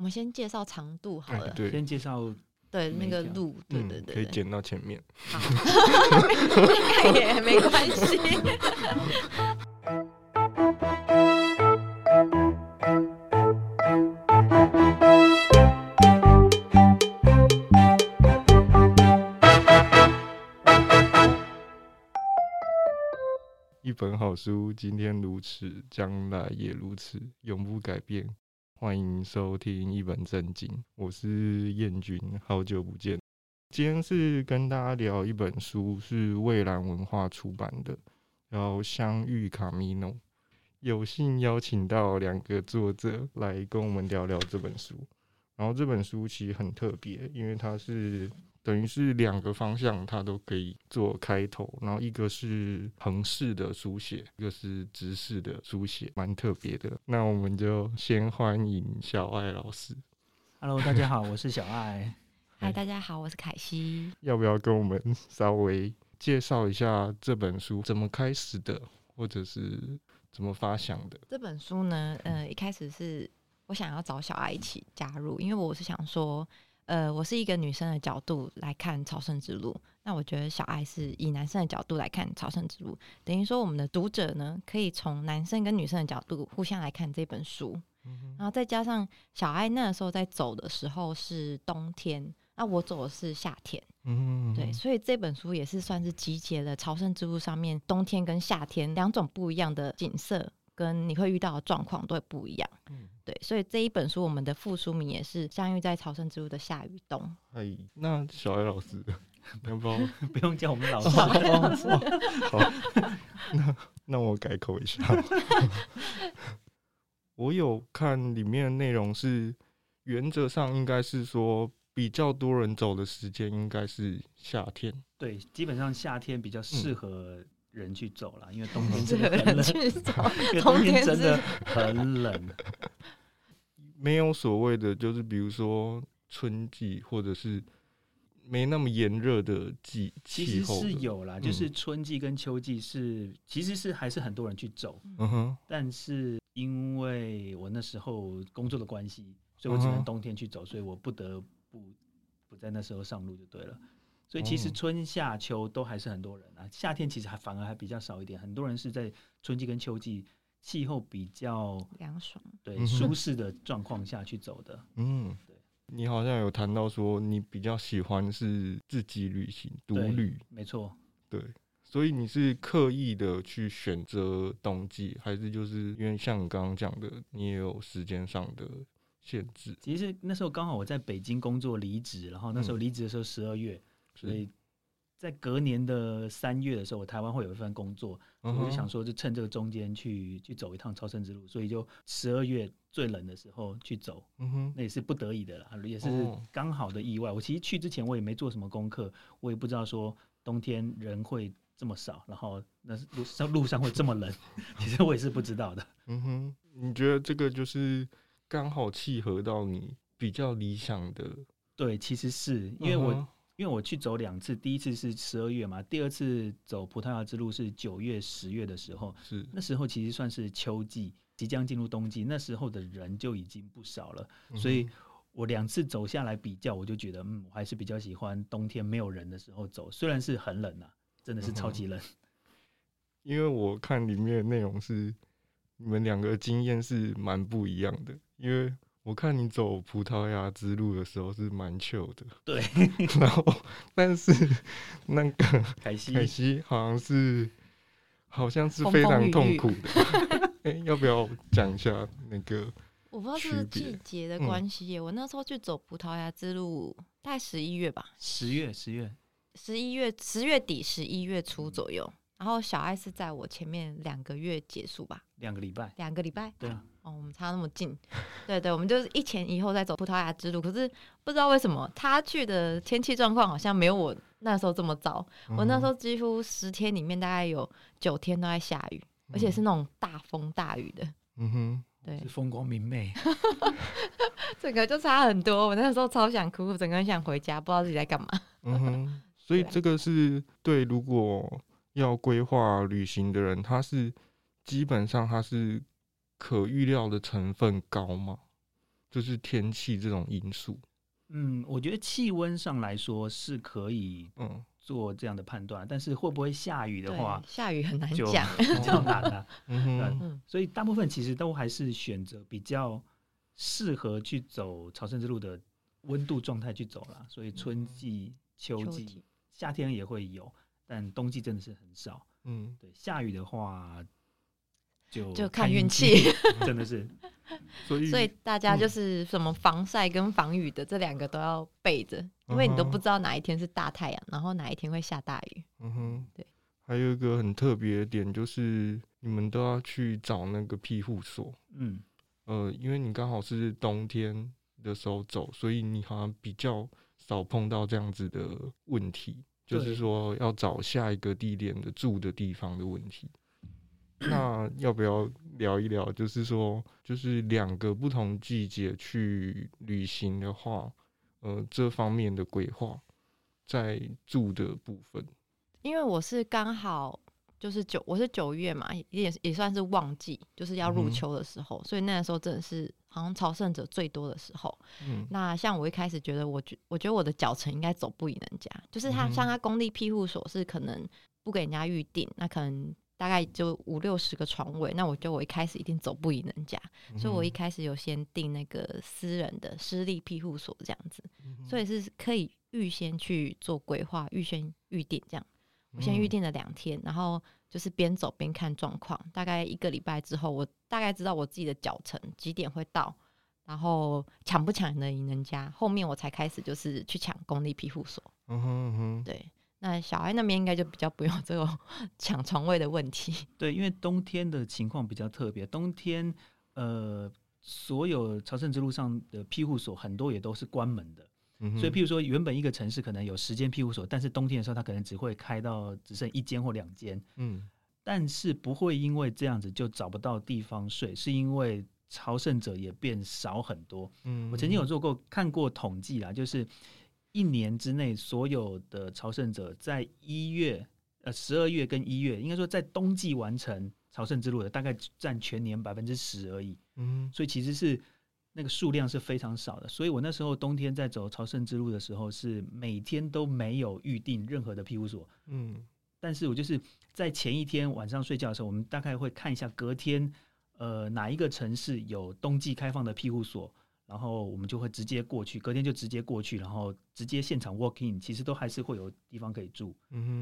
我们先介绍长度好了，哎、对，先介绍对那个路，对对对，可以剪到前面，好，应该也没关系。一本好书，今天如此，将来也如此，永不改变。欢迎收听一本正经，我是燕君，好久不见。今天是跟大家聊一本书，是蔚蓝文化出版的，叫《相遇卡米诺》。有幸邀请到两个作者来跟我们聊聊这本书。然后这本书其实很特别，因为它是。等于是两个方向，它都可以做开头。然后一个是横式的书写，一个是直式的书写，蛮特别的。那我们就先欢迎小爱老师。Hello，大家好，我是小艾。嗨，大家好，我是凯西。要不要跟我们稍微介绍一下这本书怎么开始的，或者是怎么发想的？这本书呢，呃，一开始是我想要找小爱一起加入，因为我是想说。呃，我是一个女生的角度来看朝圣之路，那我觉得小爱是以男生的角度来看朝圣之路，等于说我们的读者呢，可以从男生跟女生的角度互相来看这本书，然后再加上小爱那时候在走的时候是冬天，那我走的是夏天，嗯对，所以这本书也是算是集结了朝圣之路上面冬天跟夏天两种不一样的景色。跟你会遇到的状况都会不一样，嗯，对，所以这一本书我们的副书名也是相遇在朝圣之路的夏与冬。哎，那小艾老师，要不要 不用叫我们老师？好，那那我改口一下。我有看里面的内容是，原则上应该是说比较多人走的时间应该是夏天。对，基本上夏天比较适合、嗯。人去走了，因为冬天真的很冷。因为冬天真的很冷，没有所谓的，就是比如说春季或者是没那么炎热的季气候。其实是有啦，就是春季跟秋季是，其实是还是很多人去走。嗯哼。但是因为我那时候工作的关系，所以我只能冬天去走，所以我不得不不在那时候上路就对了。所以其实春夏秋都还是很多人啊，夏天其实还反而还比较少一点，很多人是在春季跟秋季气候比较凉爽、对舒适的状况下去走的。嗯，对。你好像有谈到说你比较喜欢是自己旅行独旅，没错。对，所以你是刻意的去选择冬季，还是就是因为像你刚刚讲的，你也有时间上的限制？其实那时候刚好我在北京工作离职，然后那时候离职的时候十二月。所以在隔年的三月的时候，我台湾会有一份工作，我就想说，就趁这个中间去去走一趟超生之路，所以就十二月最冷的时候去走，嗯哼那也是不得已的啦，也是刚好的意外。我其实去之前我也没做什么功课，我也不知道说冬天人会这么少，然后那路上路上会这么冷，其实我也是不知道的。嗯哼，你觉得这个就是刚好契合到你比较理想的？对，其实是因为我。因为我去走两次，第一次是十二月嘛，第二次走葡萄牙之路是九月、十月的时候，是那时候其实算是秋季，即将进入冬季，那时候的人就已经不少了，所以我两次走下来比较，我就觉得，嗯，我还是比较喜欢冬天没有人的时候走，虽然是很冷啊，真的是超级冷。因为我看里面的内容是，你们两个经验是蛮不一样的，因为。我看你走葡萄牙之路的时候是蛮糗的，对。然后，但是 那个凯西，凯西好像是好像是非常痛苦的。哎、欸，要不要讲一下那个？我不知道是不是季节的关系。我那时候去走葡萄牙之路，大概十一月吧，十月，十月，十一月，十月底，十一月初左右。然后小艾是在我前面两个月结束吧，两个礼拜，两个礼拜，对啊，哦，我们差那么近，对对，我们就是一前一后在走葡萄牙之路。可是不知道为什么他去的天气状况好像没有我那时候这么糟。嗯、我那时候几乎十天里面大概有九天都在下雨，嗯、而且是那种大风大雨的。嗯哼，对，是风光明媚，整个就差很多。我那时候超想哭，整个人想回家，不知道自己在干嘛。嗯哼，所以这个是对，如果。要规划旅行的人，他是基本上他是可预料的成分高吗？就是天气这种因素？嗯，我觉得气温上来说是可以嗯做这样的判断，嗯、但是会不会下雨的话，下雨很难讲，比较难的。嗯，所以大部分其实都还是选择比较适合去走朝圣之路的温度状态去走了。所以春季、秋季、秋季夏天也会有，但冬季真的是很少。嗯，对，下雨的话。就就看运气，真的是，所以所以大家就是什么防晒跟防雨的这两个都要备着，因为你都不知道哪一天是大太阳，然后哪一天会下大雨。嗯哼，对。还有一个很特别的点就是，你们都要去找那个庇护所。嗯，呃，因为你刚好是冬天的时候走，所以你好像比较少碰到这样子的问题，就是说要找下一个地点的住的地方的问题。那要不要聊一聊？就是说，就是两个不同季节去旅行的话，呃，这方面的规划在住的部分。因为我是刚好就是九，我是九月嘛，也也算是旺季，就是要入秋的时候，嗯、所以那个时候真的是好像朝圣者最多的时候。嗯，那像我一开始觉得，我觉我觉得我的脚程应该走不赢人家，就是他、嗯、像他公立庇护所是可能不给人家预定，那可能。大概就五六十个床位，那我觉得我一开始一定走不赢人家，嗯、所以我一开始有先订那个私人的私立庇护所这样子，嗯、所以是可以预先去做规划，预先预定这样。我先预定了两天，然后就是边走边看状况。大概一个礼拜之后，我大概知道我自己的脚程几点会到，然后抢不抢得赢人家，后面我才开始就是去抢公立庇护所。嗯哼嗯哼，对。那小孩那边应该就比较不用 这种抢床位的问题。对，因为冬天的情况比较特别，冬天呃，所有朝圣之路上的庇护所很多也都是关门的，嗯、所以譬如说原本一个城市可能有十间庇护所，但是冬天的时候它可能只会开到只剩一间或两间。嗯，但是不会因为这样子就找不到地方睡，是因为朝圣者也变少很多。嗯，我曾经有做过看过统计啦，就是。一年之内，所有的朝圣者在一月、呃十二月跟一月，应该说在冬季完成朝圣之路的，大概占全年百分之十而已。嗯，所以其实是那个数量是非常少的。所以我那时候冬天在走朝圣之路的时候，是每天都没有预定任何的庇护所。嗯，但是我就是在前一天晚上睡觉的时候，我们大概会看一下隔天，呃，哪一个城市有冬季开放的庇护所。然后我们就会直接过去，隔天就直接过去，然后直接现场 walk in，其实都还是会有地方可以住，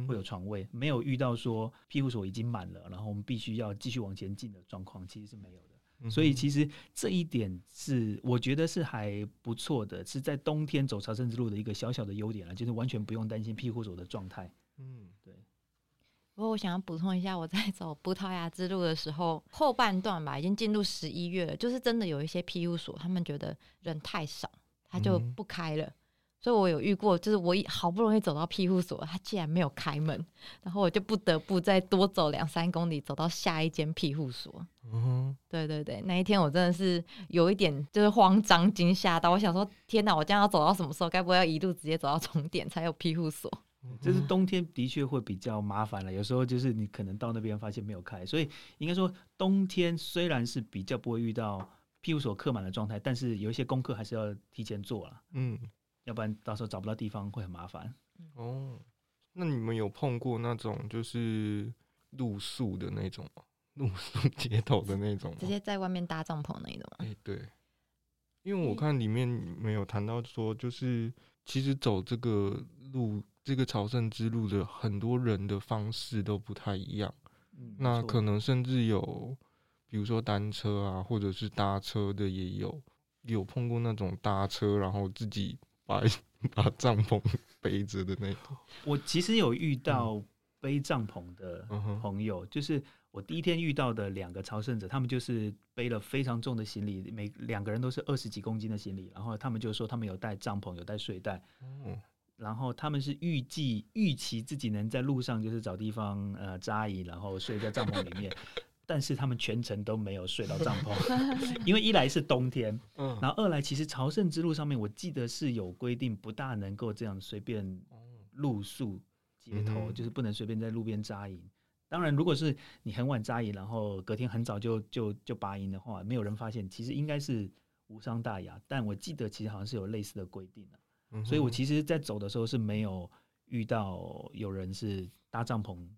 会有床位，没有遇到说庇护所已经满了，然后我们必须要继续往前进的状况，其实是没有的。嗯、所以其实这一点是我觉得是还不错的，是在冬天走朝圣之路的一个小小的优点了，就是完全不用担心庇护所的状态。嗯，对。不过我想要补充一下，我在 走葡萄牙之路的时候，后半段吧，已经进入十一月了，就是真的有一些庇护所，他们觉得人太少，他就不开了。嗯、所以我有遇过，就是我好不容易走到庇护所，他竟然没有开门，然后我就不得不再多走两三公里，走到下一间庇护所。嗯哼，对对对，那一天我真的是有一点就是慌张惊吓到，我想说，天哪，我这样要走到什么时候？该不会要一路直接走到终点才有庇护所？就是冬天的确会比较麻烦了，有时候就是你可能到那边发现没有开，所以应该说冬天虽然是比较不会遇到庇护所客满的状态，但是有一些功课还是要提前做了，嗯，要不然到时候找不到地方会很麻烦。哦，那你们有碰过那种就是露宿的那种吗？露宿街头的那种，直接在外面搭帐篷那种吗？哎、欸，对，因为我看里面没有谈到说，就是其实走这个路。这个朝圣之路的很多人的方式都不太一样，嗯、那可能甚至有，比如说单车啊，或者是搭车的也有，有碰过那种搭车然后自己把把帐篷背着的那种。我其实有遇到背帐篷的朋友，嗯、就是我第一天遇到的两个朝圣者，他们就是背了非常重的行李，每两个人都是二十几公斤的行李，然后他们就说他们有带帐篷，有带睡袋。嗯然后他们是预计预期自己能在路上就是找地方呃扎营，然后睡在帐篷里面，但是他们全程都没有睡到帐篷，因为一来是冬天，嗯，然后二来其实朝圣之路上面我记得是有规定，不大能够这样随便露宿街头，嗯、就是不能随便在路边扎营。当然，如果是你很晚扎营，然后隔天很早就就就拔营的话，没有人发现，其实应该是无伤大雅。但我记得其实好像是有类似的规定的，嗯，所以我其实，在走的时候是没有遇到有人是搭帐篷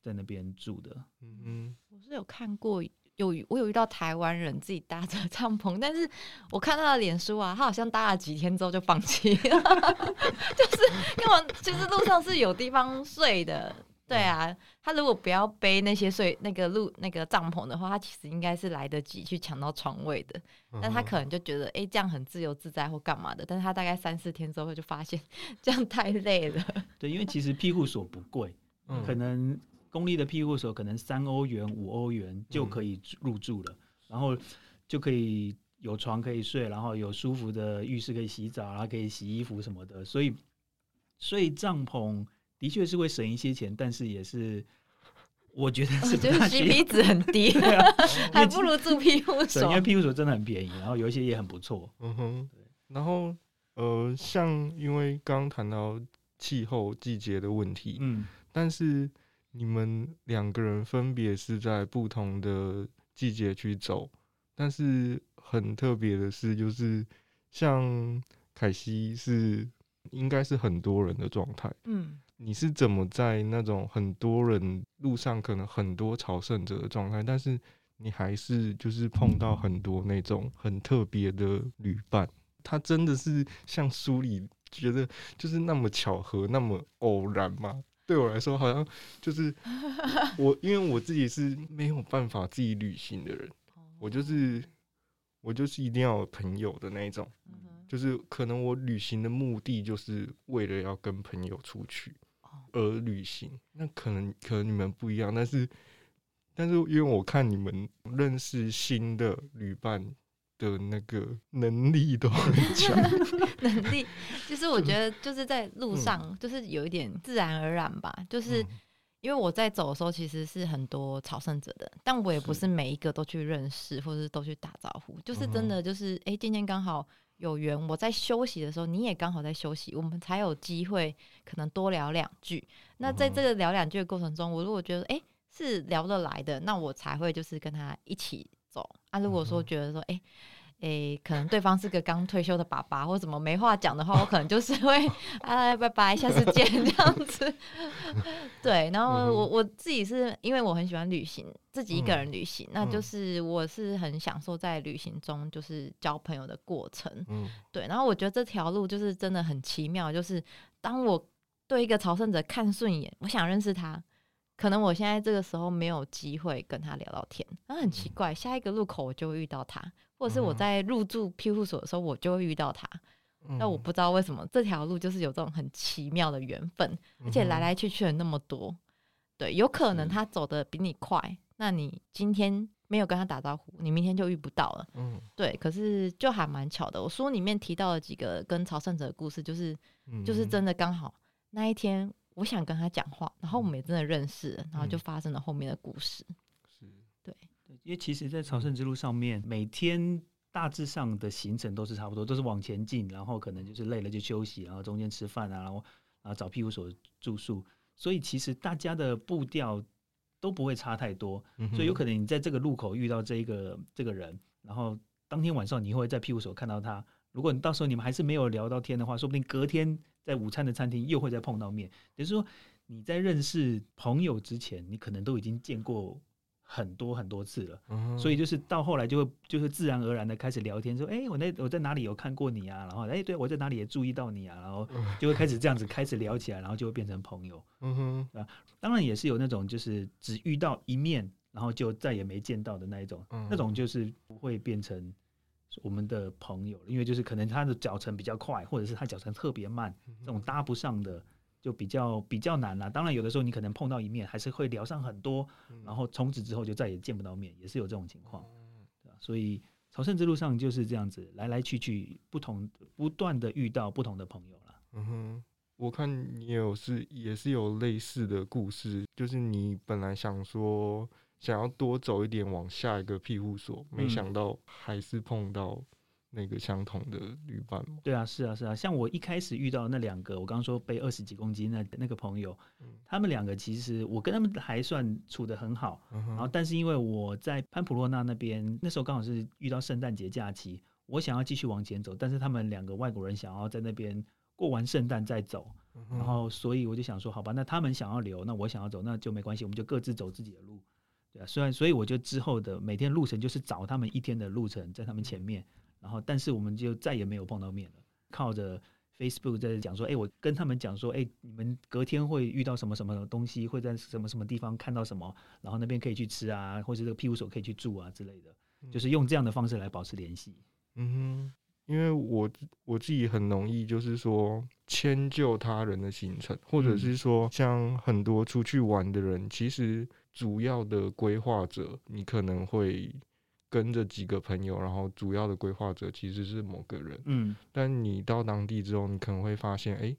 在那边住的。嗯哼，我是有看过。有我有遇到台湾人自己搭着帐篷，但是我看他的脸书啊，他好像搭了几天之后就放弃了，就是因为其实路上是有地方睡的。对啊，他如果不要背那些睡那个露那个帐篷的话，他其实应该是来得及去抢到床位的。但他可能就觉得哎、欸、这样很自由自在或干嘛的，但是他大概三四天之后就发现这样太累了。对，因为其实庇护所不贵，可能。公立的庇护所可能三欧元、五欧元就可以入住了，嗯、然后就可以有床可以睡，然后有舒服的浴室可以洗澡，然后可以洗衣服什么的。所以睡帐篷的确是会省一些钱，但是也是我觉得是觉得 CP 值很低，还不如住 庇护所。因为庇护所真的很便宜，然后有一些也很不错。嗯哼，然后呃，像因为刚刚谈到气候季节的问题，嗯，但是。你们两个人分别是在不同的季节去走，但是很特别的是，就是像凯西是应该是很多人的状态，嗯，你是怎么在那种很多人路上可能很多朝圣者的状态，但是你还是就是碰到很多那种很特别的旅伴，他真的是像书里觉得就是那么巧合，那么偶然吗？对我来说，好像就是 我，因为我自己是没有办法自己旅行的人，我就是我就是一定要有朋友的那一种，就是可能我旅行的目的就是为了要跟朋友出去而旅行，那可能可能你们不一样，但是但是因为我看你们认识新的旅伴。的那个能力都很强 能力就是我觉得就是在路上就是有一点自然而然吧，就是因为我在走的时候其实是很多朝圣者的，但我也不是每一个都去认识或者都去打招呼，就是真的就是哎、欸，今天刚好有缘，我在休息的时候你也刚好在休息，我们才有机会可能多聊两句。那在这个聊两句的过程中，我如果觉得哎、欸、是聊得来的，那我才会就是跟他一起。走啊！如果说觉得说，哎、欸、哎、欸，可能对方是个刚退休的爸爸，或者怎么没话讲的话，我可能就是会啊，拜拜，下次见这样子。对，然后我我自己是因为我很喜欢旅行，自己一个人旅行，那就是我是很享受在旅行中就是交朋友的过程。嗯对，然后我觉得这条路就是真的很奇妙，就是当我对一个朝圣者看顺眼，我想认识他。可能我现在这个时候没有机会跟他聊聊天，那很奇怪。下一个路口我就会遇到他，或者是我在入住庇护所的时候我就会遇到他。那我不知道为什么这条路就是有这种很奇妙的缘分，而且来来去去的那么多。对，有可能他走的比你快，那你今天没有跟他打招呼，你明天就遇不到了。嗯，对。可是就还蛮巧的。我书里面提到了几个跟朝圣者的故事，就是就是真的刚好那一天。我想跟他讲话，然后我们也真的认识了，然后就发生了后面的故事。是，对，因为其实，在朝圣之路上面，每天大致上的行程都是差不多，都是往前进，然后可能就是累了就休息，然后中间吃饭啊，然后啊找庇护所住宿，所以其实大家的步调都不会差太多，所以有可能你在这个路口遇到这一个这个人，然后当天晚上你会在庇护所看到他。如果你到时候你们还是没有聊到天的话，说不定隔天在午餐的餐厅又会再碰到面。也就是说，你在认识朋友之前，你可能都已经见过很多很多次了。嗯、所以就是到后来就会就是自然而然的开始聊天，说：“哎、欸，我那我在哪里有看过你啊？”然后：“哎、欸，对我在哪里也注意到你啊？”然后就会开始这样子开始聊起来，然后就会变成朋友。嗯哼，啊，当然也是有那种就是只遇到一面，然后就再也没见到的那一种，嗯、那种就是不会变成。我们的朋友，因为就是可能他的脚程比较快，或者是他脚程特别慢，这种搭不上的就比较比较难啦。当然，有的时候你可能碰到一面，还是会聊上很多，然后从此之后就再也见不到面，也是有这种情况，对吧？所以朝圣之路上就是这样子，来来去去，不同不断的遇到不同的朋友了。嗯哼，我看你有是也是有类似的故事，就是你本来想说。想要多走一点往下一个庇护所，没想到还是碰到那个相同的旅伴。嗯。对啊，是啊，是啊。像我一开始遇到那两个，我刚刚说背二十几公斤那那个朋友，他们两个其实我跟他们还算处的很好。然后，但是因为我在潘普洛纳那边，那时候刚好是遇到圣诞节假期，我想要继续往前走，但是他们两个外国人想要在那边过完圣诞再走，然后所以我就想说，好吧，那他们想要留，那我想要走，那就没关系，我们就各自走自己的路。对啊，虽然所以我就之后的每天路程就是找他们一天的路程在他们前面，然后但是我们就再也没有碰到面了。靠着 Facebook 在讲说，哎，我跟他们讲说，哎，你们隔天会遇到什么什么东西，会在什么什么地方看到什么，然后那边可以去吃啊，或者这个庇护所可以去住啊之类的，就是用这样的方式来保持联系。嗯哼，因为我我自己很容易就是说迁就他人的行程，或者是说像很多出去玩的人，其实。主要的规划者，你可能会跟着几个朋友，然后主要的规划者其实是某个人。嗯，但你到当地之后，你可能会发现，哎、欸，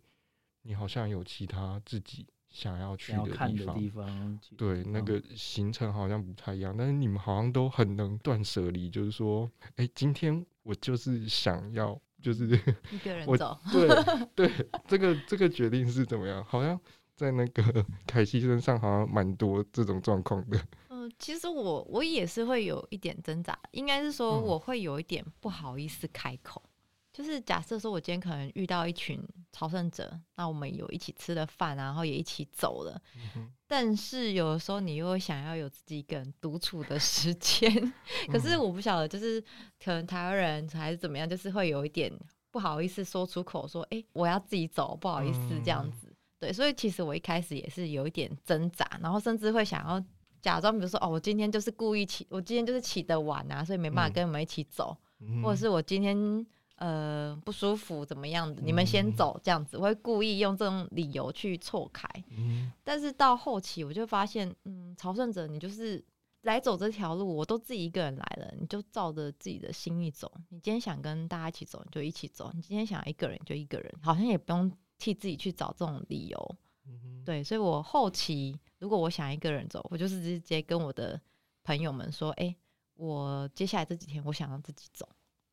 你好像有其他自己想要去的地方。地方对，那个行程好像不太一样，但是你们好像都很能断舍离，就是说，哎、欸，今天我就是想要，就是一个人走。对对，这个这个决定是怎么样？好像。在那个 凯西身上，好像蛮多这种状况的。嗯、呃，其实我我也是会有一点挣扎，应该是说我会有一点不好意思开口。嗯、就是假设说我今天可能遇到一群朝圣者，那我们有一起吃了饭，然后也一起走了。嗯、但是有的时候你又想要有自己一个人独处的时间。可是我不晓得，就是可能台湾人还是怎么样，就是会有一点不好意思说出口，说：“哎、欸，我要自己走，不好意思这样子。嗯”对，所以其实我一开始也是有一点挣扎，然后甚至会想要假装，比如说哦，我今天就是故意起，我今天就是起得晚啊，所以没办法跟你们一起走，嗯、或者是我今天呃不舒服怎么样的，你们先走这样子，我会故意用这种理由去错开。嗯、但是到后期我就发现，嗯，朝圣者你就是来走这条路，我都自己一个人来了，你就照着自己的心意走。你今天想跟大家一起走，你就一起走；你今天想一个人就一个人，好像也不用。替自己去找这种理由，嗯、对，所以我后期如果我想一个人走，我就是直接跟我的朋友们说：“哎、欸，我接下来这几天我想要自己走。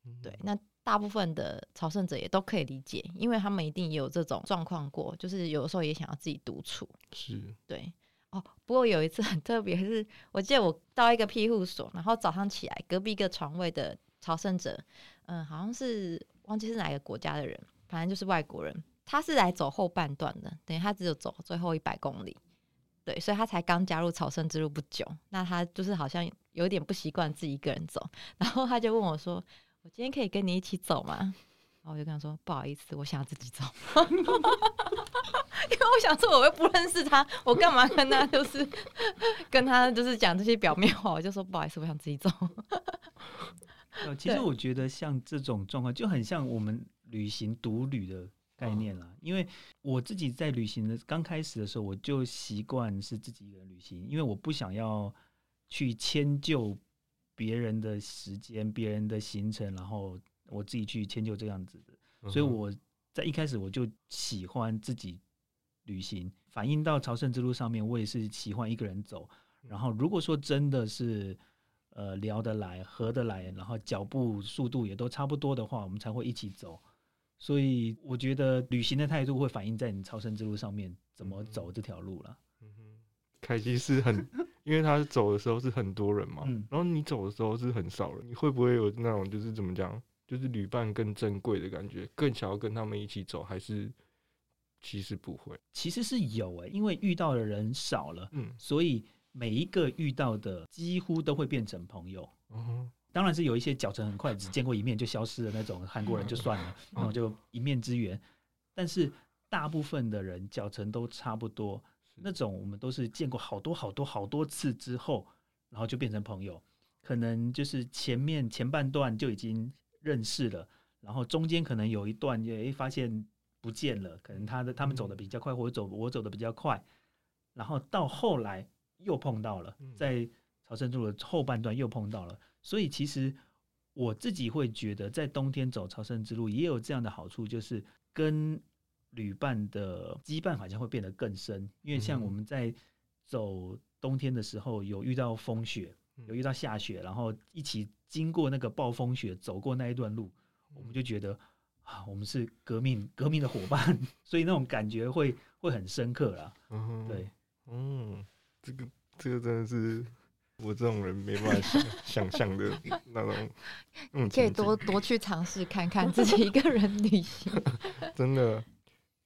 嗯”对，那大部分的朝圣者也都可以理解，因为他们一定也有这种状况过，就是有的时候也想要自己独处。是，对，哦，不过有一次很特别，是我记得我到一个庇护所，然后早上起来，隔壁一个床位的朝圣者，嗯，好像是忘记是哪个国家的人，反正就是外国人。他是来走后半段的，等于他只有走最后一百公里，对，所以他才刚加入朝圣之路不久。那他就是好像有点不习惯自己一个人走，然后他就问我说：“我今天可以跟你一起走吗？”然后我就跟他说：“不好意思，我想要自己走。”因为我想说我又不认识他，我干嘛跟他就是跟他就是讲这些表面话？我就说不好意思，我想自己走。呃，其实我觉得像这种状况就很像我们旅行独旅的。概念啦，因为我自己在旅行的刚开始的时候，我就习惯是自己一个人旅行，因为我不想要去迁就别人的时间、别人的行程，然后我自己去迁就这样子的。所以我在一开始我就喜欢自己旅行，反映到朝圣之路上面，我也是喜欢一个人走。然后如果说真的是呃聊得来、合得来，然后脚步速度也都差不多的话，我们才会一起走。所以我觉得旅行的态度会反映在你超生之路上面怎么走这条路了。嗯哼，凯西是很，因为他走的时候是很多人嘛，嗯、然后你走的时候是很少人，你会不会有那种就是怎么讲，就是旅伴更珍贵的感觉，更想要跟他们一起走，还是其实不会？其实是有诶、欸，因为遇到的人少了，嗯，所以每一个遇到的几乎都会变成朋友。嗯哼。当然是有一些脚程很快，只见过一面就消失的那种韩国人就算了，然后就一面之缘。但是大部分的人脚程都差不多，那种我们都是见过好多好多好多次之后，然后就变成朋友。可能就是前面前半段就已经认识了，然后中间可能有一段也发现不见了，可能他的他们走的比较快，或者走我走的比较快，然后到后来又碰到了，在朝圣之路的后半段又碰到了。所以其实我自己会觉得，在冬天走朝圣之路也有这样的好处，就是跟旅伴的羁绊好像会变得更深。因为像我们在走冬天的时候，有遇到风雪，有遇到下雪，然后一起经过那个暴风雪，走过那一段路，我们就觉得啊，我们是革命革命的伙伴，所以那种感觉会会很深刻啦。对，嗯，这个这个真的是。我这种人没办法想 想象的那种，嗯，可以多多去尝试看看自己一个人旅行。真的，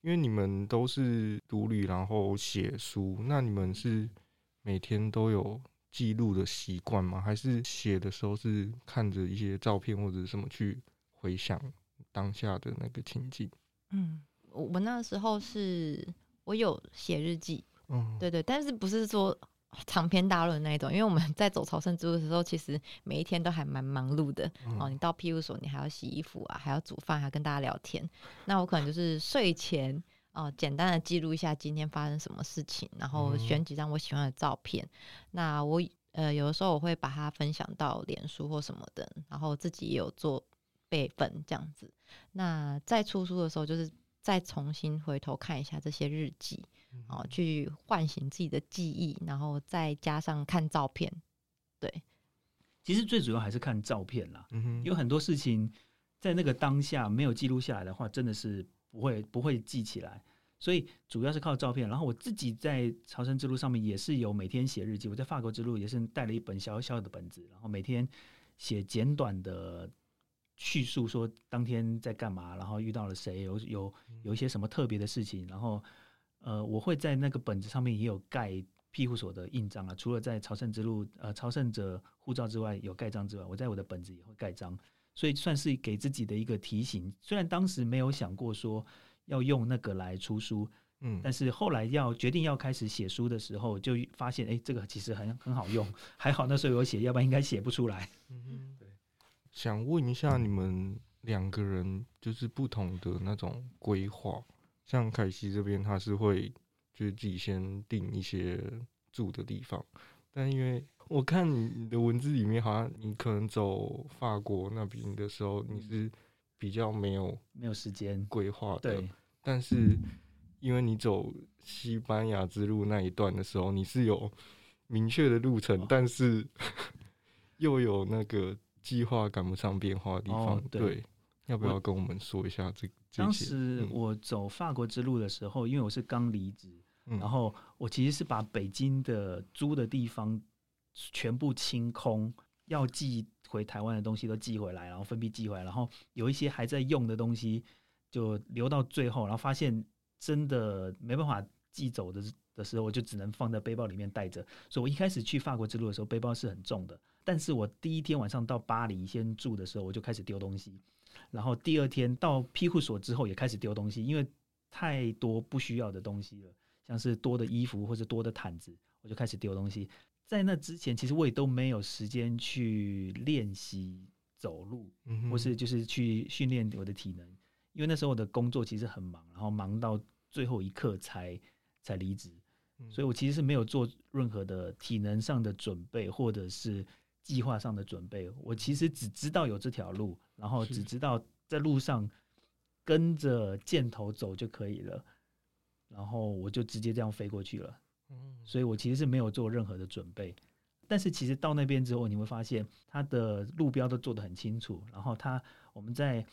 因为你们都是独旅，然后写书，那你们是每天都有记录的习惯吗？还是写的时候是看着一些照片或者什么去回想当下的那个情景？嗯，我我那时候是我有写日记，嗯，对对，但是不是说。长篇大论那一种，因为我们在走朝圣之路的时候，其实每一天都还蛮忙碌的、嗯、哦。你到庇护所，你还要洗衣服啊，还要煮饭，还要跟大家聊天。那我可能就是睡前哦，简单的记录一下今天发生什么事情，然后选几张我喜欢的照片。嗯、那我呃有的时候我会把它分享到脸书或什么的，然后自己也有做备份这样子。那在出书的时候，就是再重新回头看一下这些日记。哦，去唤醒自己的记忆，然后再加上看照片，对。其实最主要还是看照片啦，嗯哼，有很多事情在那个当下没有记录下来的话，真的是不会不会记起来。所以主要是靠照片。然后我自己在朝圣之路上面也是有每天写日记，我在法国之路也是带了一本小小的本子，然后每天写简短的叙述，说当天在干嘛，然后遇到了谁，有有有一些什么特别的事情，然后。呃，我会在那个本子上面也有盖庇护所的印章啊。除了在朝圣之路呃朝圣者护照之外有盖章之外，我在我的本子也会盖章，所以算是给自己的一个提醒。虽然当时没有想过说要用那个来出书，嗯，但是后来要决定要开始写书的时候，就发现哎、欸，这个其实很很好用。还好那时候有写，要不然应该写不出来。嗯 哼，对。想问一下你们两个人，就是不同的那种规划。像凯西这边，他是会就是自己先定一些住的地方，但因为我看你的文字里面，好像你可能走法国那边的时候，你是比较没有没有时间规划的。对，但是因为你走西班牙之路那一段的时候，你是有明确的路程，但是 又有那个计划赶不上变化的地方。对。要不要跟我们说一下这个？当时我走法国之路的时候，因为我是刚离职，然后我其实是把北京的租的地方全部清空，要寄回台湾的东西都寄回来，然后分批寄回来，然后有一些还在用的东西就留到最后，然后发现真的没办法寄走的的时候，我就只能放在背包里面带着。所以我一开始去法国之路的时候，背包是很重的，但是我第一天晚上到巴黎先住的时候，我就开始丢东西。然后第二天到庇护所之后也开始丢东西，因为太多不需要的东西了，像是多的衣服或者多的毯子，我就开始丢东西。在那之前，其实我也都没有时间去练习走路，或是就是去训练我的体能，因为那时候我的工作其实很忙，然后忙到最后一刻才才离职，所以我其实是没有做任何的体能上的准备，或者是。计划上的准备，我其实只知道有这条路，然后只知道在路上跟着箭头走就可以了，然后我就直接这样飞过去了。所以我其实是没有做任何的准备。但是其实到那边之后，你会发现它的路标都做得很清楚，然后它我们在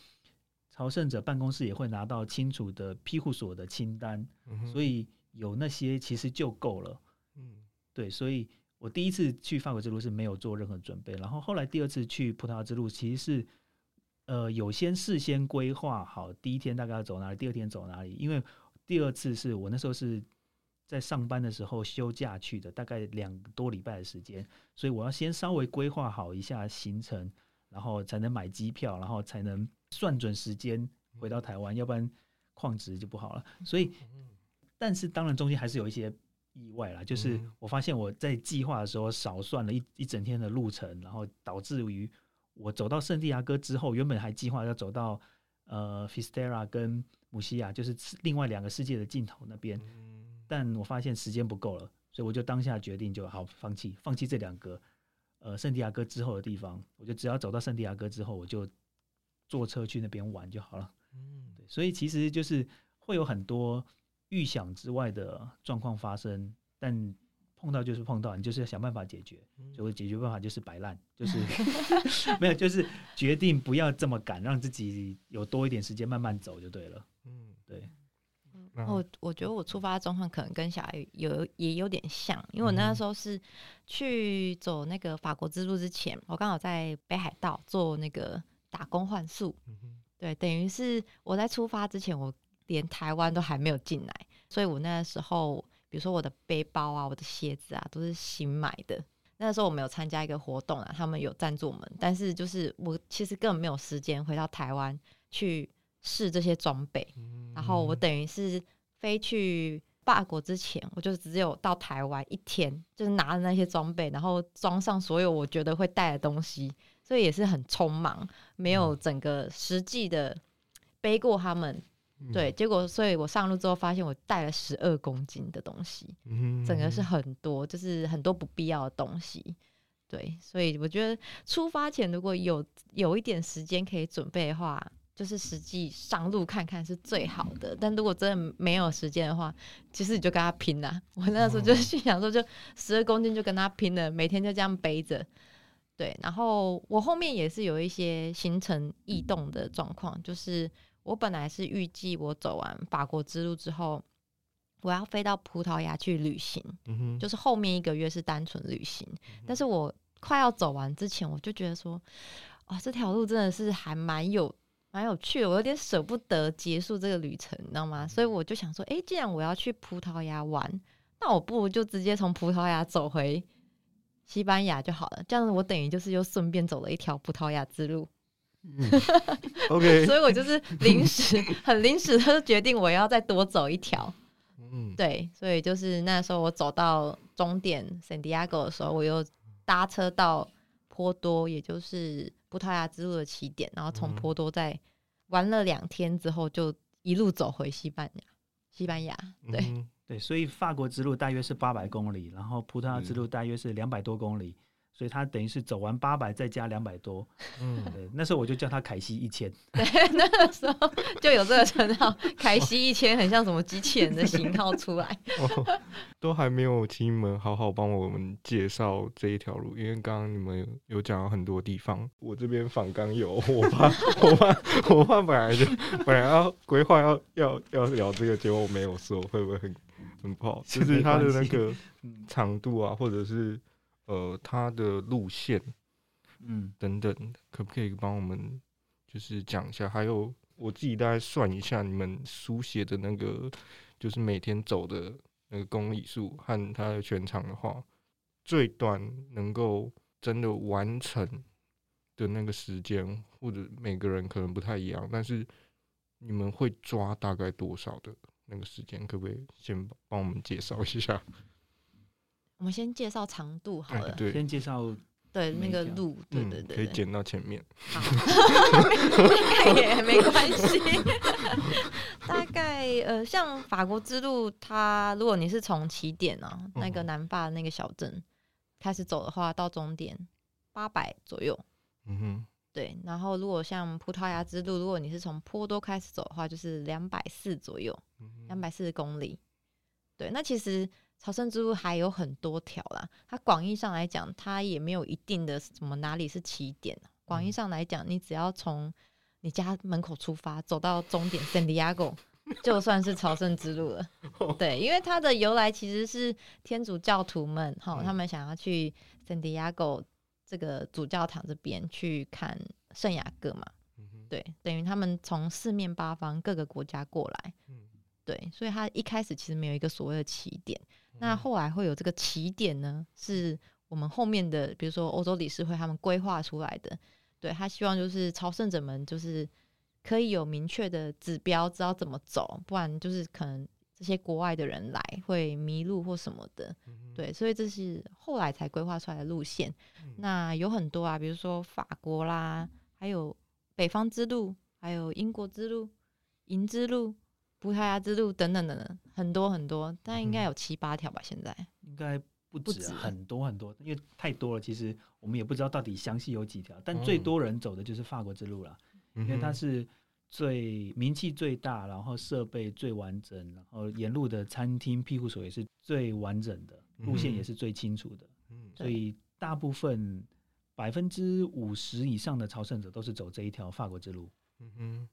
朝圣者办公室也会拿到清楚的庇护所的清单，所以有那些其实就够了。嗯，对，所以。我第一次去法国之路是没有做任何准备，然后后来第二次去葡萄牙之路，其实是呃有先事先规划好第一天大概要走哪里，第二天走哪里。因为第二次是我那时候是在上班的时候休假去的，大概两个多礼拜的时间，所以我要先稍微规划好一下行程，然后才能买机票，然后才能算准时间回到台湾，要不然旷职就不好了。所以，但是当然中间还是有一些。意外啦，就是我发现我在计划的时候少算了一一整天的路程，然后导致于我走到圣地亚哥之后，原本还计划要走到呃菲斯特拉跟姆西亚，就是另外两个世界的尽头那边，但我发现时间不够了，所以我就当下决定就好放弃，放弃这两个呃圣地亚哥之后的地方，我就只要走到圣地亚哥之后，我就坐车去那边玩就好了。嗯，对，所以其实就是会有很多。预想之外的状况发生，但碰到就是碰到，你就是要想办法解决。所以解决办法就是摆烂，就是没有，就是决定不要这么赶，让自己有多一点时间慢慢走就对了。嗯，对。我我觉得我出发的状况可能跟小孩有也有点像，因为我那时候是去走那个法国之路之前，我刚好在北海道做那个打工换宿，对，等于是我在出发之前，我连台湾都还没有进来，所以我那时候比如说我的背包啊、我的鞋子啊都是新买的。那时候我们有参加一个活动啊，他们有赞助我们，但是就是我其实根本没有时间回到台湾去试这些装备，然后我等于是飞去法国之前，我就只有到台湾一天，就是拿着那些装备，然后装上所有我觉得会带的东西，所以也是很匆忙，没有整个实际的背过他们。对，结果所以我上路之后发现我带了十二公斤的东西，整个是很多，就是很多不必要的东西。对，所以我觉得出发前如果有有一点时间可以准备的话，就是实际上路看看是最好的。但如果真的没有时间的话，其实你就跟他拼了。我那时候就心想说，就十二公斤就跟他拼了，每天就这样背着。对，然后我后面也是有一些行程异动的状况，就是。我本来是预计我走完法国之路之后，我要飞到葡萄牙去旅行，就是后面一个月是单纯旅行。嗯，但是我快要走完之前，我就觉得说，哦，这条路真的是还蛮有蛮有趣的，我有点舍不得结束这个旅程，你知道吗？所以我就想说，诶，既然我要去葡萄牙玩，那我不如就直接从葡萄牙走回西班牙就好了。这样子，我等于就是又顺便走了一条葡萄牙之路。嗯，OK，所以我就是临时很临时的决定我要再多走一条，嗯，对，所以就是那时候我走到终点圣地亚哥的时候，我又搭车到波多，也就是葡萄牙之路的起点，然后从波多再玩了两天之后，就一路走回西班牙。西班牙，对、嗯、对，所以法国之路大约是八百公里，然后葡萄牙之路大约是两百多公里。所以他等于是走完八百，再加两百多。嗯，对，那时候我就叫他凯西一千。对，那个时候就有这个称号，凯西一千，很像什么机器人的型号出来。哦，都还没有请你们好好帮我们介绍这一条路，因为刚刚你们有讲到很多地方，我这边访刚有，我怕，我怕，我怕本来就本来要规划要要要聊这个，结果我没有说，会不会很很不好？就是它的那个长度啊，或者是。呃，它的路线，嗯，等等，可不可以帮我们就是讲一下？还有我自己大概算一下，你们书写的那个就是每天走的那个公里数和它的全长的话，最短能够真的完成的那个时间，或者每个人可能不太一样，但是你们会抓大概多少的那个时间？可不可以先帮我们介绍一下？我们先介绍长度好了，对，先介绍对那个路，对对对，对，可以剪到前面，好，应该也没关系。大概呃，像法国之路，它如果你是从起点呢、啊，那个南法那个小镇开始走的话，到终点八百左右，嗯哼，对。然后如果像葡萄牙之路，如果你是从波多开始走的话，就是两百四左右，两百四十公里。对，那其实。朝圣之路还有很多条啦，它广义上来讲，它也没有一定的什么哪里是起点。广义上来讲，你只要从你家门口出发，走到终点圣地亚哥，就算是朝圣之路了。对，因为它的由来其实是天主教徒们哈，他们想要去圣地亚哥这个主教堂这边去看圣雅各嘛。对，等于他们从四面八方各个国家过来。对，所以他一开始其实没有一个所谓的起点。那后来会有这个起点呢，是我们后面的，比如说欧洲理事会他们规划出来的。对，他希望就是朝圣者们就是可以有明确的指标，知道怎么走，不然就是可能这些国外的人来会迷路或什么的。对，所以这是后来才规划出来的路线。那有很多啊，比如说法国啦，还有北方之路，还有英国之路、银之路。葡萄牙之路等等等等，很多很多，但应该有七八条吧？现在应该不止很多很多，因为太多了。其实我们也不知道到底详细有几条，但最多人走的就是法国之路了，因为它是最名气最大，然后设备最完整，然后沿路的餐厅庇护所也是最完整的，路线也是最清楚的。嗯所以大部分百分之五十以上的朝圣者都是走这一条法国之路嗯。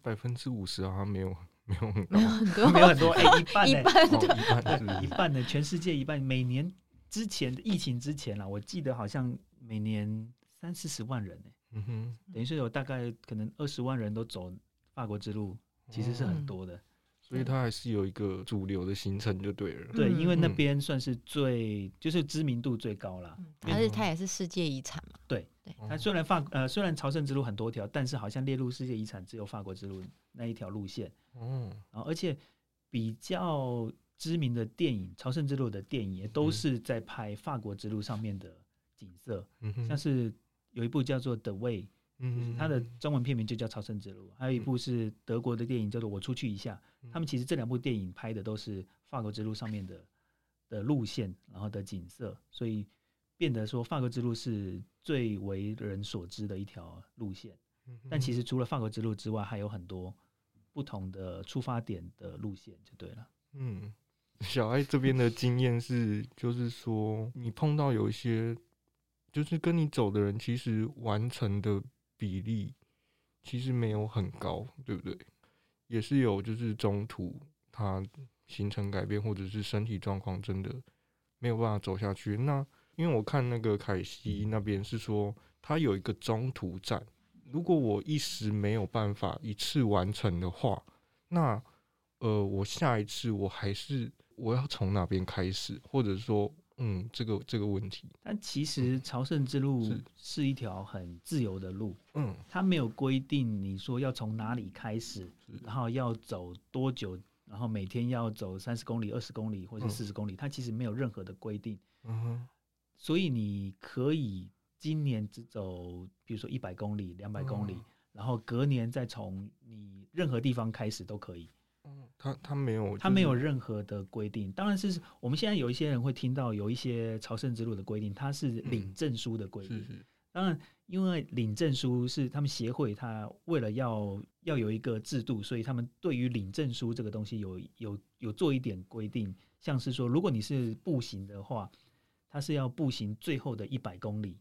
百分之五十好像没有没没有很没有很多，没有很多，哎、欸，一半 一半哦、一半是是一半呢，全世界一半。每年之前疫情之前啦，我记得好像每年三四十万人呢、欸。嗯哼，等于是有大概可能二十万人都走法国之路，其实是很多的。所以它还是有一个主流的行程就对了。对，因为那边算是最就是知名度最高了，而且它也是世界遗产嘛。对，对，它虽然法呃虽然朝圣之路很多条，但是好像列入世界遗产只有法国之路那一条路线。嗯，然后而且比较知名的电影《朝圣之路》的电影也都是在拍法国之路上面的景色，像是有一部叫做《The Way》。嗯，它的中文片名就叫《朝圣之路》，还有一部是德国的电影叫做《我出去一下》。他们其实这两部电影拍的都是法国之路上面的的路线，然后的景色，所以变得说法国之路是最为人所知的一条路线。但其实除了法国之路之外，还有很多不同的出发点的路线，就对了。嗯，小艾这边的经验是，就是说你碰到有一些，就是跟你走的人，其实完成的。比例其实没有很高，对不对？也是有，就是中途他行程改变，或者是身体状况真的没有办法走下去。那因为我看那个凯西那边是说，他有一个中途站，如果我一时没有办法一次完成的话，那呃，我下一次我还是我要从哪边开始，或者说。嗯，这个这个问题，但其实朝圣之路是。一条很自由的路，嗯，它没有规定你说要从哪里开始，然后要走多久，然后每天要走三十公里、二十公里或者四十公里，它其实没有任何的规定，嗯哼，所以你可以今年只走，比如说一百公里、两百公里，然后隔年再从你任何地方开始都可以。他他没有，他没有任何的规定。当然是我们现在有一些人会听到有一些朝圣之路的规定，它是领证书的规定。是是。当然，因为领证书是他们协会，他为了要要有一个制度，所以他们对于领证书这个东西有有有做一点规定。像是说，如果你是步行的话，它是要步行最后的一百公里，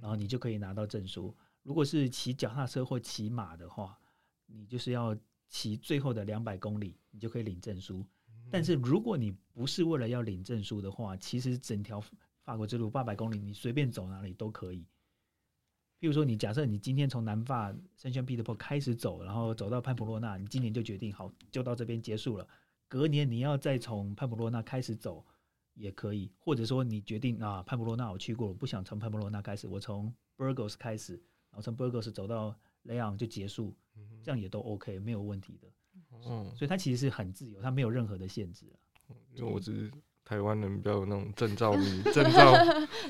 然后你就可以拿到证书。如果是骑脚踏车或骑马的话，你就是要。骑最后的两百公里，你就可以领证书。但是如果你不是为了要领证书的话，其实整条法国之路八百公里，你随便走哪里都可以。譬如说，你假设你今天从南法圣圣彼得堡开始走，然后走到潘普洛纳，你今年就决定好就到这边结束了。隔年你要再从潘普洛纳开始走也可以，或者说你决定啊，潘普洛纳我去过，我不想从潘普洛纳开始，我从 Burgos 开始，然后从 Burgos 走到雷昂就结束。这样也都 OK，没有问题的。嗯，所以它其实是很自由，它没有任何的限制。因为我只是台湾人，比较有那种证照迷，证照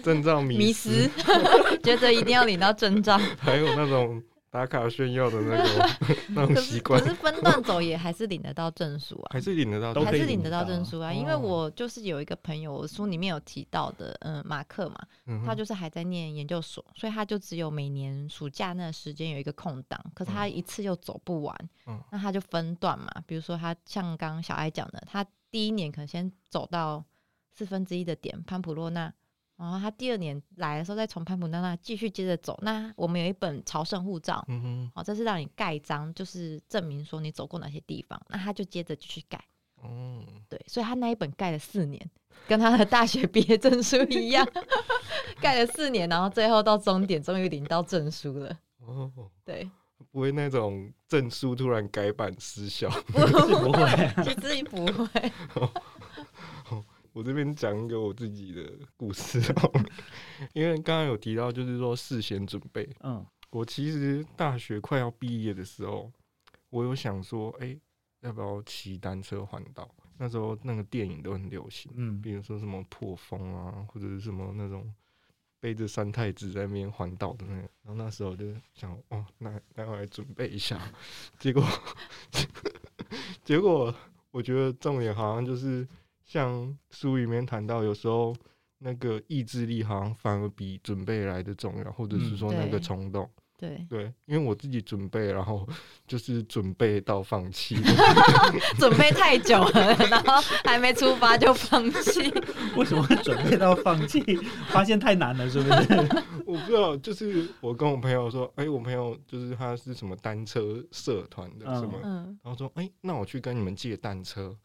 证照迷迷思，觉得一定要领到证照，还有那种。打卡炫耀的那种 那种习惯，可是分段走也还是领得到证书啊，还是领得到，还是领得到证书啊。因为我就是有一个朋友，我书里面有提到的，嗯，马克嘛，他就是还在念研究所，所以他就只有每年暑假那时间有一个空档，可是他一次又走不完，嗯那他就分段嘛。比如说他像刚刚小艾讲的，他第一年可能先走到四分之一的点潘普洛纳。然后他第二年来的时候，再从潘普洛纳继续接着走。那我们有一本朝圣护照，嗯哼，好，这是让你盖章，就是证明说你走过哪些地方。那他就接着继续盖，哦，对，所以他那一本盖了四年，跟他的大学毕业证书一样，盖了四年，然后最后到终点，终于领到证书了。哦，对，不会那种证书突然改版失效，不不会，其实不会。我这边讲一个我自己的故事哦，因为刚刚有提到，就是说事先准备。嗯，我其实大学快要毕业的时候，我有想说，哎，要不要骑单车环岛？那时候那个电影都很流行，嗯，比如说什么破风啊，或者是什么那种背着三太子在那边环岛的那个。然后那时候就想，哦，那那我来准备一下。结果，结果我觉得重点好像就是。像书里面谈到，有时候那个意志力好像反而比准备来的重要，或者是说那个冲动。对对，因为我自己准备，然后就是准备到放弃，准备太久了，然后还没出发就放弃。为什么会准备到放弃？发现太难了，是不是？我不知道，就是我跟我朋友说，哎、欸，我朋友就是他是什么单车社团的什么，嗯、然后说，哎、欸，那我去跟你们借单车，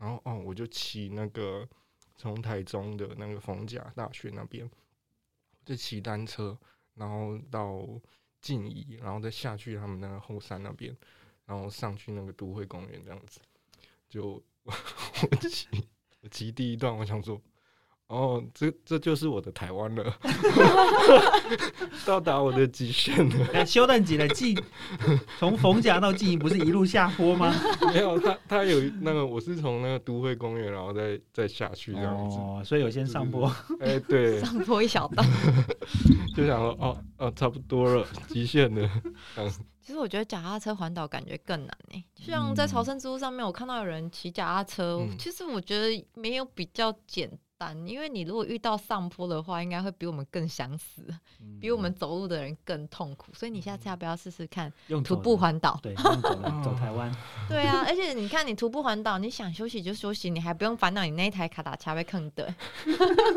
然后哦，我就骑那个从台中的那个逢甲大学那边，就骑单车，然后到。静怡，然后再下去他们那个后山那边，然后上去那个都会公园这样子，就 我骑我骑第一段，我想说。哦，这这就是我的台湾了，到达我的极限了。修蛋几了？进从逢甲到静宜不是一路下坡吗？没有，他他有那个，我是从那个都会公园，然后再再下去这样子。哦，所以有先上坡。哎、欸，对，上坡一小段，就想说，哦哦，差不多了，极限了。其实我觉得脚踏车环岛感觉更难呢。像在朝圣之路上面，我看到有人骑脚踏车，嗯、其实我觉得没有比较简。因为你如果遇到上坡的话，应该会比我们更想死，嗯、比我们走路的人更痛苦。所以你下次要不要试试看徒步环岛？对，用走走台湾。对啊，而且你看，你徒步环岛，你想休息就休息，你还不用烦恼你那一台卡达车被坑的，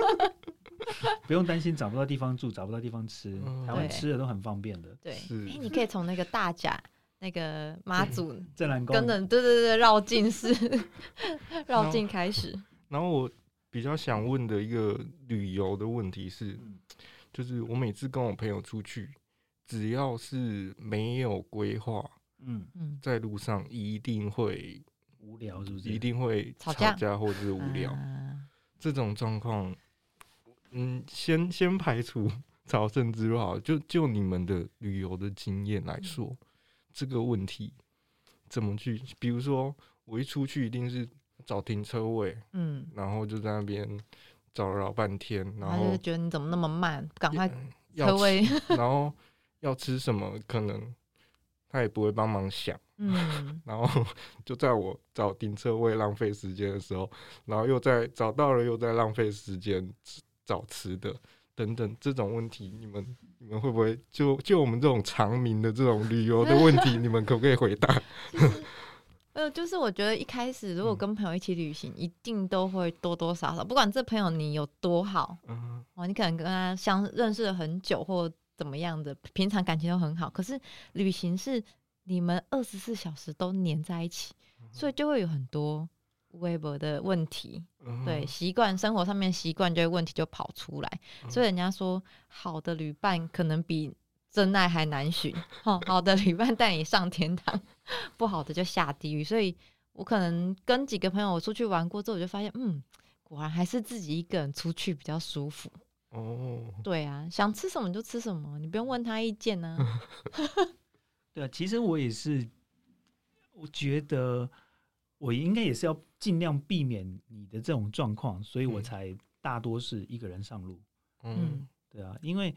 不用担心找不到地方住、找不到地方吃。嗯、台湾吃的都很方便的。对，哎、欸，你可以从那个大甲那个妈祖镇南宫，跟着对对对绕境是绕境开始。然后我。比较想问的一个旅游的问题是，就是我每次跟我朋友出去，只要是没有规划，嗯嗯，在路上一定会无聊，是不是？一定会吵架或者是无聊。这种状况，嗯，先先排除 朝圣之路好，就就你们的旅游的经验来说，这个问题怎么去？比如说，我一出去一定是。找停车位，嗯，然后就在那边找了老半天，然后就觉得你怎么那么慢，赶快车位，然后要吃什么，可能他也不会帮忙想，嗯，然后就在我找停车位浪费时间的时候，然后又在找到了又在浪费时间找吃的等等这种问题，你们你们会不会就就我们这种长民的这种旅游的问题，你们可不可以回答？呃，就是我觉得一开始如果跟朋友一起旅行，嗯、一定都会多多少少，不管这朋友你有多好，嗯，哦，你可能跟他相认识了很久或怎么样的，平常感情都很好，可是旅行是你们二十四小时都黏在一起，嗯、所以就会有很多微博的问题，嗯、对，习惯生活上面习惯就会问题就跑出来，嗯、所以人家说好的旅伴可能比。真爱还难寻，哦，好的旅伴带你上天堂，不好的就下地狱。所以我可能跟几个朋友出去玩过之后，我就发现，嗯，果然还是自己一个人出去比较舒服。哦，对啊，想吃什么就吃什么，你不用问他意见呢、啊。对啊，其实我也是，我觉得我应该也是要尽量避免你的这种状况，所以我才大多是一个人上路。嗯，对啊，因为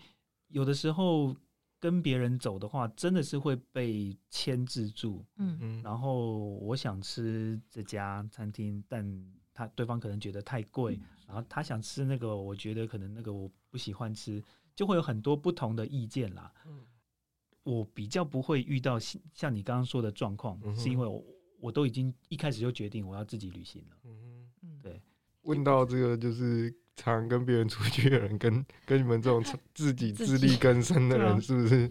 有的时候。跟别人走的话，真的是会被牵制住。嗯嗯。然后我想吃这家餐厅，但他对方可能觉得太贵。嗯、然后他想吃那个，我觉得可能那个我不喜欢吃，就会有很多不同的意见啦。嗯。我比较不会遇到像你刚刚说的状况，嗯、是因为我我都已经一开始就决定我要自己旅行了。嗯嗯。对。问到这个就是。常跟别人出去的人，跟跟你们这种自己自力更生的人，是不是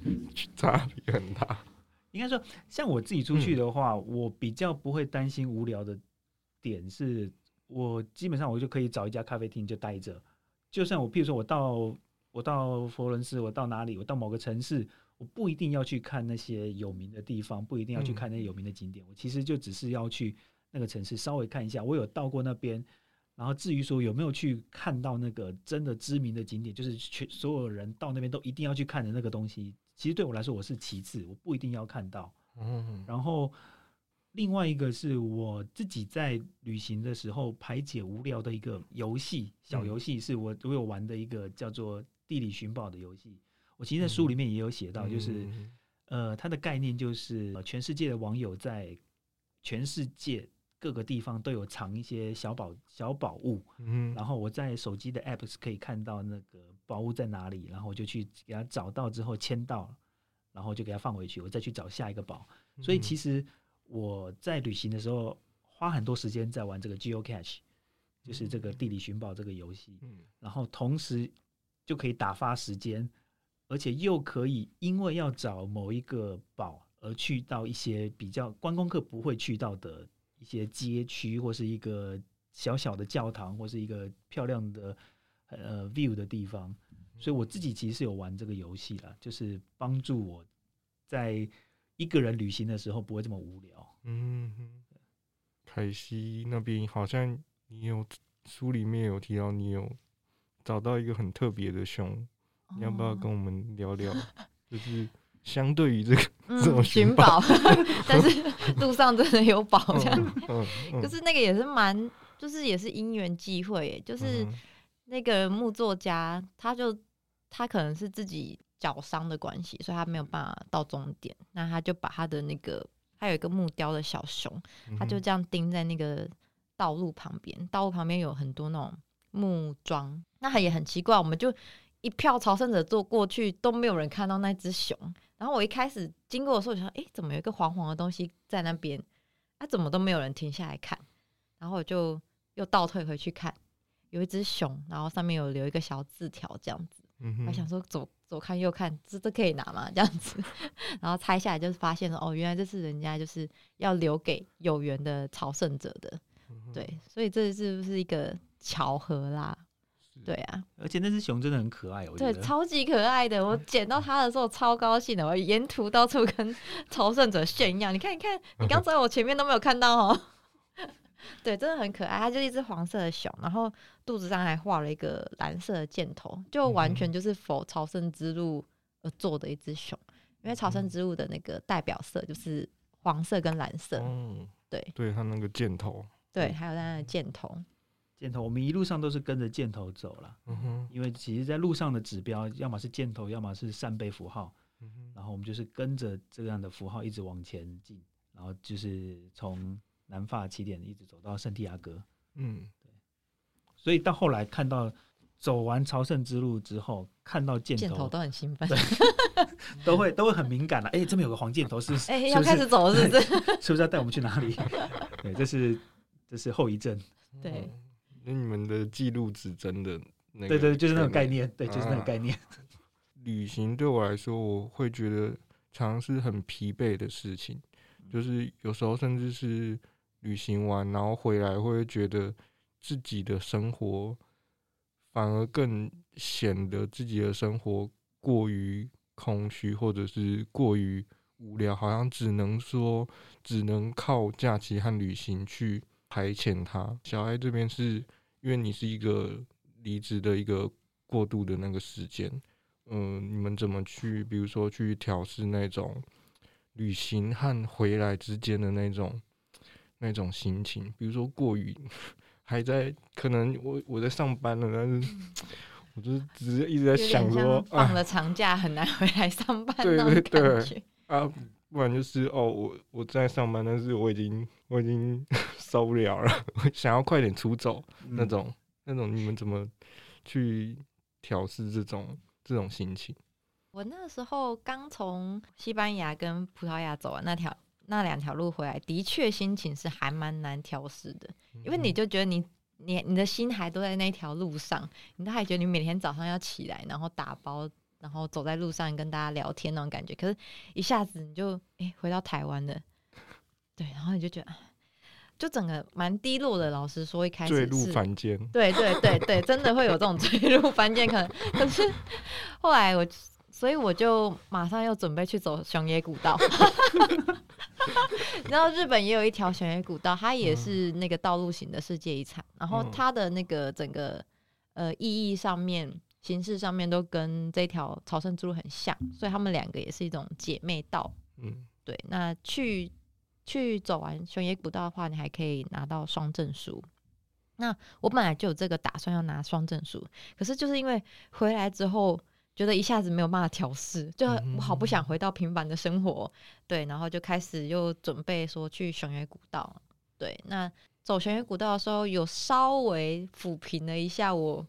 差别很大？应该说，像我自己出去的话，嗯、我比较不会担心无聊的点是，我基本上我就可以找一家咖啡厅就待着。就算我，譬如说我到我到佛伦斯，我到哪里，我到某个城市，我不一定要去看那些有名的地方，不一定要去看那些有名的景点，嗯、我其实就只是要去那个城市稍微看一下。我有到过那边。然后至于说有没有去看到那个真的知名的景点，就是全所有人到那边都一定要去看的那个东西，其实对我来说我是其次，我不一定要看到。嗯。然后另外一个是我自己在旅行的时候排解无聊的一个游戏，小游戏是我我有玩的一个叫做地理寻宝的游戏。我其实在书里面也有写到，就是呃，它的概念就是全世界的网友在全世界。各个地方都有藏一些小宝小宝物，嗯，然后我在手机的 App 是可以看到那个宝物在哪里，然后我就去给他找到之后签到，然后就给它放回去，我再去找下一个宝。所以其实我在旅行的时候花很多时间在玩这个 Geocache，就是这个地理寻宝这个游戏。嗯然后同时就可以打发时间，而且又可以因为要找某一个宝而去到一些比较观光客不会去到的一些街区，或是一个小小的教堂，或是一个漂亮的呃 view 的地方。所以我自己其实是有玩这个游戏啦，就是帮助我在一个人旅行的时候不会这么无聊。嗯哼，凯西那边好像你有书里面有提到，你有找到一个很特别的熊，哦，你要不要跟我们聊聊？就是相对于这个这种寻宝，嗯、但是 路上真的有宝这样，可、嗯嗯嗯、是那个也是蛮，就是也是因缘际会，就是那个木作家他就。他可能是自己脚伤的关系，所以他没有办法到终点。那他就把他的那个，他有一个木雕的小熊，他就这样钉在那个道路旁边。道路旁边有很多那种木桩，那他也很奇怪，我们就一票朝圣者坐过去都没有人看到那只熊。然后我一开始经过的时候，就想，哎，怎么有一个黄黄的东西在那边？啊，怎么都没有人停下来看？然后我就又倒退回去看，有一只熊，然后上面有留一个小字条，这样子。嗯我想说左左看右看，这这可以拿吗？这样子，然后拆下来就是发现了，哦，原来这是人家就是要留给有缘的朝圣者的，对，所以这是不是一个巧合啦？对啊，而且那只熊真的很可爱，我觉得对，超级可爱的。我 捡到它的时候超高兴的，我沿途到处跟朝圣者炫耀，你看，你看，你刚 在我前面都没有看到哦。对，真的很可爱。它就是一只黄色的熊，然后肚子上还画了一个蓝色的箭头，就完全就是否朝圣之路而做的一只熊。因为朝圣之路的那个代表色就是黄色跟蓝色。嗯，对，对，它那个箭头，对，还有它的箭头，箭头。我们一路上都是跟着箭头走了。嗯哼，因为其实在路上的指标，要么是箭头，要么是扇贝符号。嗯哼，然后我们就是跟着这样的符号一直往前进，然后就是从。南法起点一直走到圣地亚哥，嗯，对，所以到后来看到走完朝圣之路之后，看到箭头，箭头都很兴奋，都会都会很敏感了。哎、欸，这边有个黄箭头是，哎、欸，要开始走了是不是？是不是要带我们去哪里？对，这是这是后遗症。对，那你们的记录指针的那个，对对，就是那种概念，对，就是那个概念。啊、旅行对我来说，我会觉得常常是很疲惫的事情，就是有时候甚至是。旅行完，然后回来会觉得自己的生活反而更显得自己的生活过于空虚，或者是过于无聊，好像只能说只能靠假期和旅行去排遣他。小艾这边是因为你是一个离职的一个过渡的那个时间，嗯、呃，你们怎么去，比如说去调试那种旅行和回来之间的那种。那种心情，比如说过于还在，可能我我在上班了，但是我就只是一直在想说，放了长假很难回来上班，对对对，啊，不然就是哦，我我在上班，但是我已经我已经 受不了了，我想要快点出走，那种那种，你们怎么去调试这种这种心情？我那时候刚从西班牙跟葡萄牙走完那条。那两条路回来，的确心情是还蛮难调试的，因为你就觉得你你你的心还都在那条路上，你都还觉得你每天早上要起来，然后打包，然后走在路上跟大家聊天那种感觉。可是，一下子你就哎、欸、回到台湾了，对，然后你就觉得就整个蛮低落的。老实说，一开始坠入凡间，对对对对，真的会有这种 坠入凡间可能。可是后来我。所以我就马上又准备去走熊野古道，然后日本也有一条熊野古道，它也是那个道路型的世界遗产，然后它的那个整个呃意义上面、形式上面都跟这条朝圣之路很像，所以他们两个也是一种姐妹道。嗯，对。那去去走完熊野古道的话，你还可以拿到双证书。那我本来就有这个打算要拿双证书，可是就是因为回来之后。觉得一下子没有办法调试，就我好不想回到平凡的生活，对，然后就开始又准备说去熊野古道，对，那走熊野古道的时候，有稍微抚平了一下我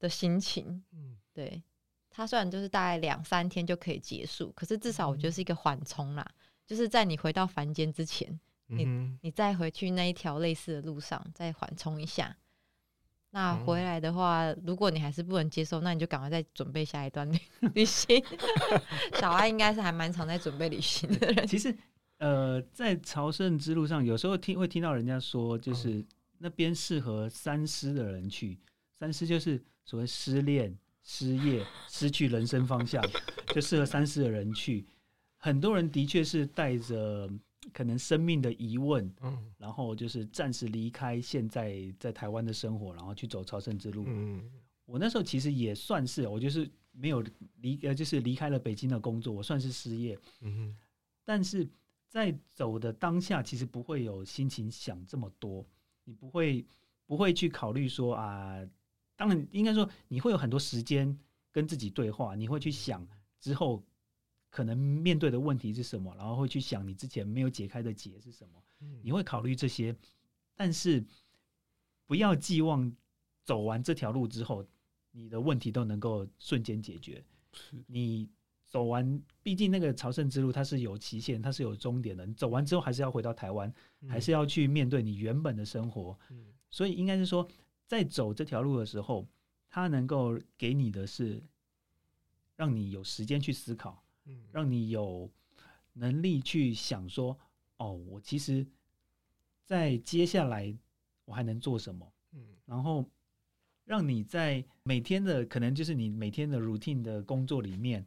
的心情，嗯。对，它虽然就是大概两三天就可以结束，可是至少我觉得是一个缓冲啦，就是在你回到凡间之前，你你再回去那一条类似的路上再缓冲一下。那回来的话，如果你还是不能接受，那你就赶快再准备下一段旅旅行。小爱应该是还蛮常在准备旅行的人。其实，呃，在朝圣之路上，有时候听会听到人家说，就是那边适合三失的人去。三失就是所谓失恋。失业、失去人生方向，就适合三失的人去。很多人的确是带着可能生命的疑问，嗯，然后就是暂时离开现在在台湾的生活，然后去走朝圣之路。嗯，我那时候其实也算是，我就是没有离呃，就是离开了北京的工作，我算是失业。嗯，但是在走的当下，其实不会有心情想这么多，你不会不会去考虑说啊。当然，应该说你会有很多时间跟自己对话，你会去想之后可能面对的问题是什么，然后会去想你之前没有解开的结是什么，你会考虑这些，但是不要寄望走完这条路之后，你的问题都能够瞬间解决。你走完，毕竟那个朝圣之路它是有期限，它是有终点的。你走完之后还是要回到台湾，还是要去面对你原本的生活。所以应该是说。在走这条路的时候，它能够给你的是，让你有时间去思考，让你有能力去想说，哦，我其实，在接下来我还能做什么？然后让你在每天的可能就是你每天的 routine 的工作里面，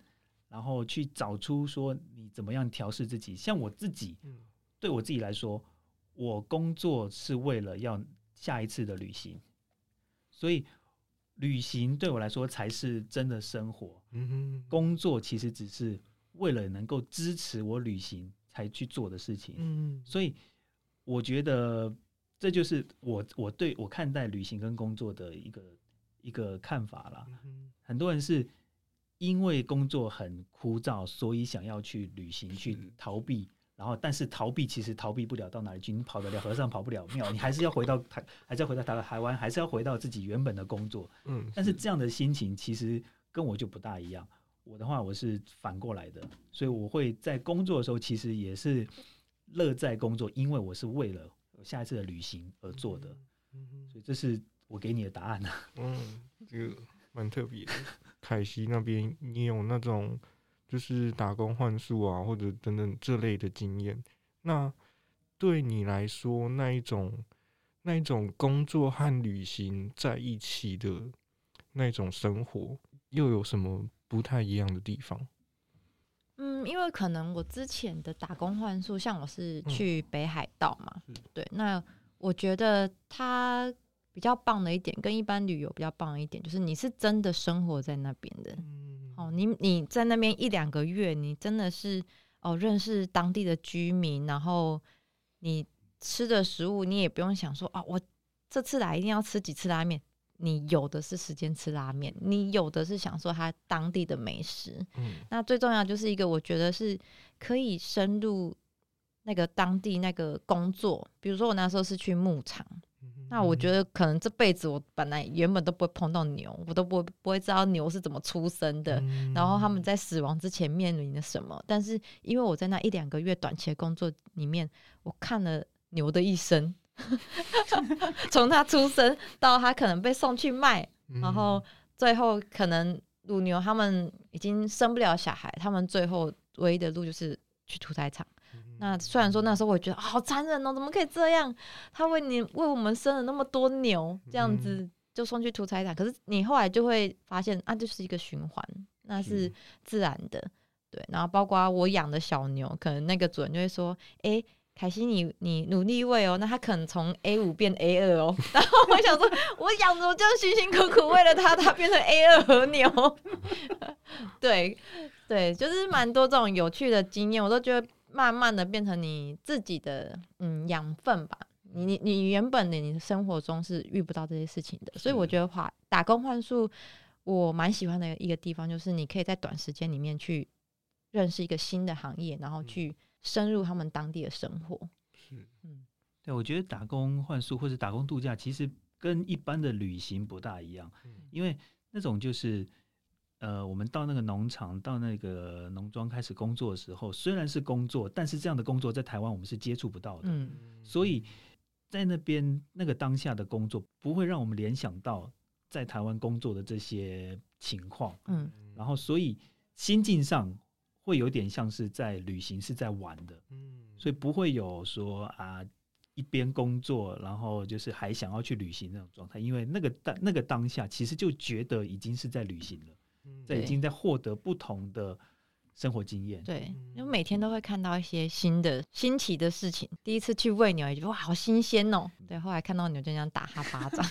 然后去找出说你怎么样调试自己。像我自己，对我自己来说，我工作是为了要下一次的旅行。所以，旅行对我来说才是真的生活。嗯哼，工作其实只是为了能够支持我旅行才去做的事情。嗯，所以我觉得这就是我我对我看待旅行跟工作的一个一个看法啦。很多人是因为工作很枯燥，所以想要去旅行去逃避。然后，但是逃避其实逃避不了到哪里去，你跑得了和尚跑不了庙，你还是要回到台，还是要回到台台湾，还是要回到自己原本的工作。嗯，但是这样的心情其实跟我就不大一样。我的话，我是反过来的，所以我会在工作的时候，其实也是乐在工作，因为我是为了下一次的旅行而做的。嗯，所以这是我给你的答案啊。嗯，这个蛮特别的。凯西那边，你有那种？就是打工换宿啊，或者等等这类的经验。那对你来说，那一种那一种工作和旅行在一起的那种生活，又有什么不太一样的地方？嗯，因为可能我之前的打工换宿，像我是去北海道嘛，嗯、对，那我觉得它比较棒的一点，跟一般旅游比较棒的一点，就是你是真的生活在那边的。嗯哦，你你在那边一两个月，你真的是哦认识当地的居民，然后你吃的食物，你也不用想说啊，我这次来一定要吃几次拉面，你有的是时间吃拉面，你有的是享受他当地的美食。嗯，那最重要就是一个，我觉得是可以深入那个当地那个工作，比如说我那时候是去牧场。那我觉得可能这辈子我本来原本都不会碰到牛，我都不会不会知道牛是怎么出生的，嗯、然后他们在死亡之前面临了什么。但是因为我在那一两个月短期的工作里面，我看了牛的一生，从他出生到他可能被送去卖，然后最后可能乳牛他们已经生不了小孩，他们最后唯一的路就是去屠宰场。那虽然说那时候我觉得好残忍哦，怎么可以这样？他为你为我们生了那么多牛，这样子就送去屠宰场。可是你后来就会发现啊，就是一个循环，那是自然的，对。然后包括我养的小牛，可能那个主人就会说：“诶，凯西你你努力喂哦，那他可能从 A 五变 A 二哦。”然后我想说，我养着我就辛辛苦苦为了他，他变成 A 二和牛。对对，就是蛮多这种有趣的经验，我都觉得。慢慢的变成你自己的嗯养分吧。你你你原本的你的生活中是遇不到这些事情的，所以我觉得话打工换宿，我蛮喜欢的一个地方就是你可以在短时间里面去认识一个新的行业，然后去深入他们当地的生活。是，嗯，对，我觉得打工换宿或者打工度假其实跟一般的旅行不大一样，因为那种就是。呃，我们到那个农场，到那个农庄开始工作的时候，虽然是工作，但是这样的工作在台湾我们是接触不到的。嗯，所以在那边那个当下的工作，不会让我们联想到在台湾工作的这些情况。嗯，然后所以心境上会有点像是在旅行，是在玩的。嗯，所以不会有说啊，一边工作，然后就是还想要去旅行那种状态，因为那个当那个当下，其实就觉得已经是在旅行了。在已经在获得不同的生活经验，对，因为每天都会看到一些新的新奇的事情。第一次去喂牛，也觉得哇，好新鲜哦。对，后来看到牛就这样打哈巴掌。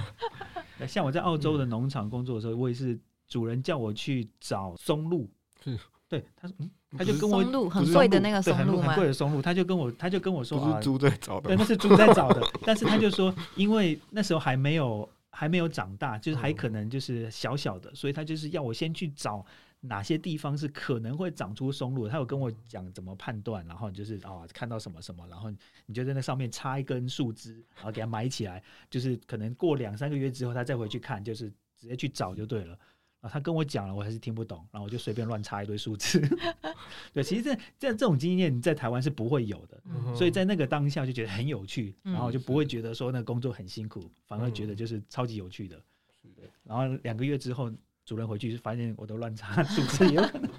像我在澳洲的农场工作的时候，我也是主人叫我去找松露，是，对，他说，嗯，他就跟我松露很贵的那个松露？很贵的松露，他就跟我，他就跟我说，是猪在找的，对，那是猪在找的。但是他就说，因为那时候还没有。还没有长大，就是还可能就是小小的，所以他就是要我先去找哪些地方是可能会长出松露。他有跟我讲怎么判断，然后就是啊、哦、看到什么什么，然后你就在那上面插一根树枝，然后给它埋起来，就是可能过两三个月之后，他再回去看，就是直接去找就对了。啊，他跟我讲了，我还是听不懂，然后我就随便乱插一堆数字。对，其实这这这种经验你在台湾是不会有的，嗯、所以在那个当下就觉得很有趣，嗯、然后就不会觉得说那个工作很辛苦，反而觉得就是超级有趣的。嗯、对，然后两个月之后，主任回去就发现我都乱插数字，有可能。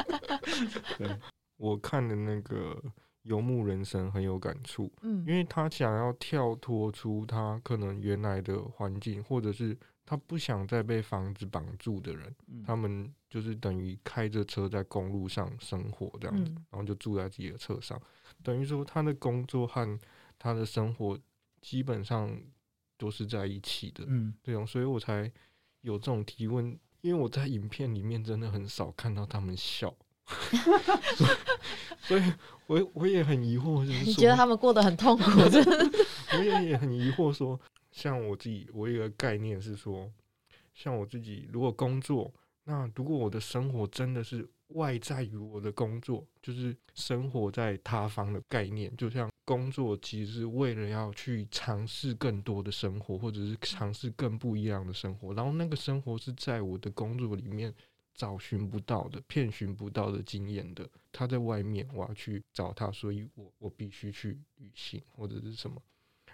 对，我看的那个《游牧人生》很有感触，嗯，因为他想要跳脱出他可能原来的环境，或者是。他不想再被房子绑住的人，嗯、他们就是等于开着车在公路上生活这样子，嗯、然后就住在自己的车上，等于说他的工作和他的生活基本上都是在一起的，嗯，对哦，所以我才有这种提问，因为我在影片里面真的很少看到他们笑，所以我我也很疑惑，就是你觉得他们过得很痛苦？我也也很疑惑说。像我自己，我有个概念是说，像我自己如果工作，那如果我的生活真的是外在于我的工作，就是生活在他方的概念，就像工作其实是为了要去尝试更多的生活，或者是尝试更不一样的生活，然后那个生活是在我的工作里面找寻不到的、遍寻不到的经验的，他在外面我要去找他，所以我我必须去旅行或者是什么，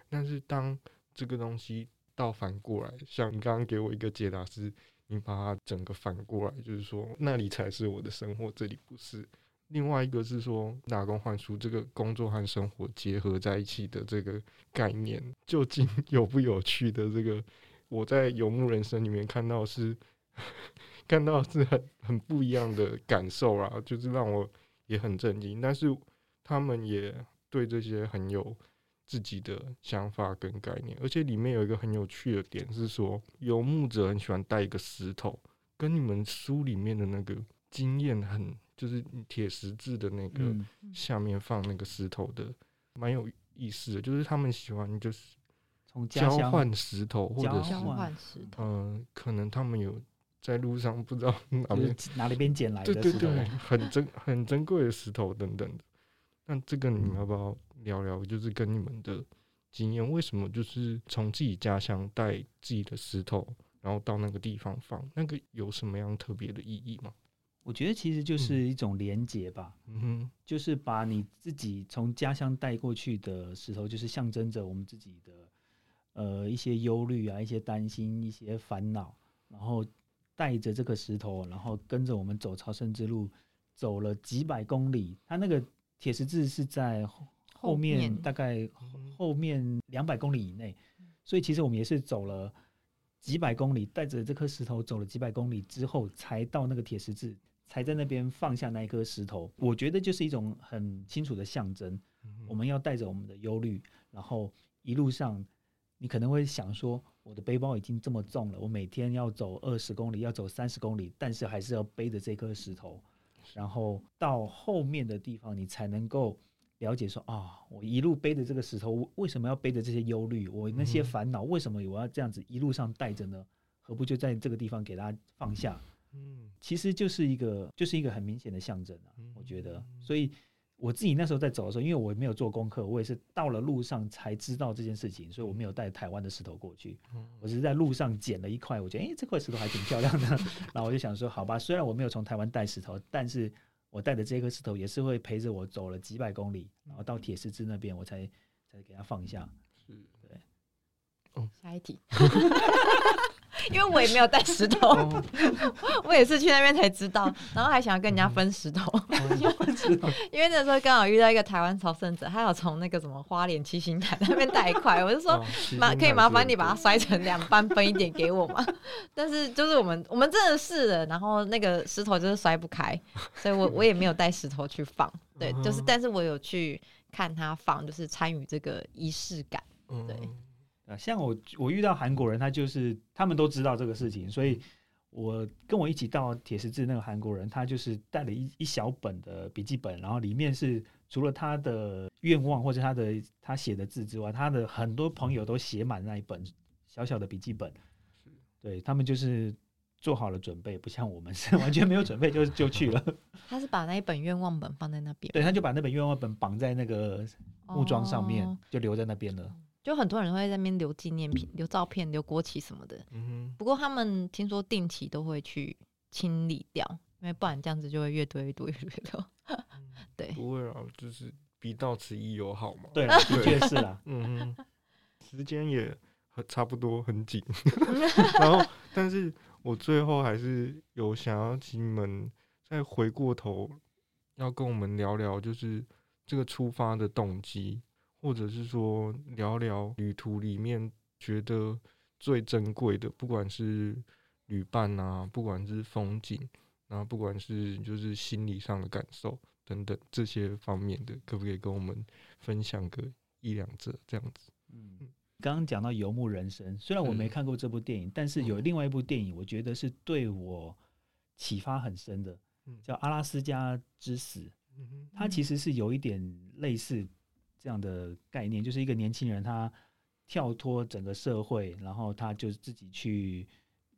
但是当这个东西倒反过来，像你刚刚给我一个解答是，你把它整个反过来，就是说那里才是我的生活，这里不是。另外一个是说打工换书，这个工作和生活结合在一起的这个概念，究竟 有不有趣的？这个我在游牧人生里面看到是 看到是很很不一样的感受啊，就是让我也很震惊。但是他们也对这些很有。自己的想法跟概念，而且里面有一个很有趣的点是说，游牧者很喜欢带一个石头，跟你们书里面的那个经验很，就是铁十字的那个下面放那个石头的，蛮有意思的。就是他们喜欢就是从交换石头，或者是嗯，可能他们有在路上不知道 哪边哪里边捡来的，对对对，很珍很珍贵的石头等等的。那这个你们要不要聊聊？就是跟你们的经验，为什么就是从自己家乡带自己的石头，然后到那个地方放，那个有什么样特别的意义吗？我觉得其实就是一种连结吧。嗯哼，就是把你自己从家乡带过去的石头，就是象征着我们自己的呃一些忧虑啊、一些担心、一些烦恼，然后带着这个石头，然后跟着我们走朝圣之路，走了几百公里，它那个。铁十字是在后面，大概后面两百公里以内，所以其实我们也是走了几百公里，带着这颗石头走了几百公里之后，才到那个铁十字，才在那边放下那一颗石头。我觉得就是一种很清楚的象征，我们要带着我们的忧虑，然后一路上，你可能会想说，我的背包已经这么重了，我每天要走二十公里，要走三十公里，但是还是要背着这颗石头。然后到后面的地方，你才能够了解说啊，我一路背着这个石头，为什么要背着这些忧虑？我那些烦恼，为什么我要这样子一路上带着呢？何不就在这个地方给大家放下？嗯，其实就是一个，就是一个很明显的象征啊，我觉得。所以，我自己那时候在走的时候，因为我没有做功课，我也是到了路上才知道这件事情，所以我没有带台湾的石头过去。我只是在路上捡了一块，我觉得诶、欸，这块石头还挺漂亮的，然后我就想说，好吧，虽然我没有从台湾带石头，但是我带的这颗石头也是会陪着我走了几百公里，然后到铁狮子那边，我才才给它放下。是，对。哦，下一题。因为我也没有带石头，我也是去那边才知道，然后还想要跟人家分石头，因为那时候刚好遇到一个台湾朝圣者，他有从那个什么花莲七星潭那边带一块，我就说麻可以麻烦你把它摔成两半分一点给我吗？但是就是我们我们真的是了，然后那个石头就是摔不开，所以我我也没有带石头去放，对，就是但是我有去看他放，就是参与这个仪式感，对。啊，像我我遇到韩国人，他就是他们都知道这个事情，所以我跟我一起到铁十字那个韩国人，他就是带了一一小本的笔记本，然后里面是除了他的愿望或者他的他写的字之外，他的很多朋友都写满那一本小小的笔记本，对，他们就是做好了准备，不像我们是 完全没有准备就就去了。他是把那一本愿望本放在那边，对，他就把那本愿望本绑在那个木桩上面，哦、就留在那边了。就很多人会在那边留纪念品、留照片、留国旗什么的。嗯哼。不过他们听说定期都会去清理掉，因为不然这样子就会越堆越多越堆越多。对。不会啊，就是比到此一游好嘛。对，的确是啦。嗯哼。时间也差不多很紧，然后，但是我最后还是有想要请你们再回过头，要跟我们聊聊，就是这个出发的动机。或者是说聊聊旅途里面觉得最珍贵的，不管是旅伴啊，不管是风景，然后不管是就是心理上的感受等等这些方面的，可不可以跟我们分享个一两则这样子？嗯，刚刚讲到《游牧人生》，虽然我没看过这部电影，嗯，但是有另外一部电影，我觉得是对我启发很深的，叫《阿拉斯加之死》。它其实是有一点类似。这样的概念就是一个年轻人，他跳脱整个社会，然后他就自己去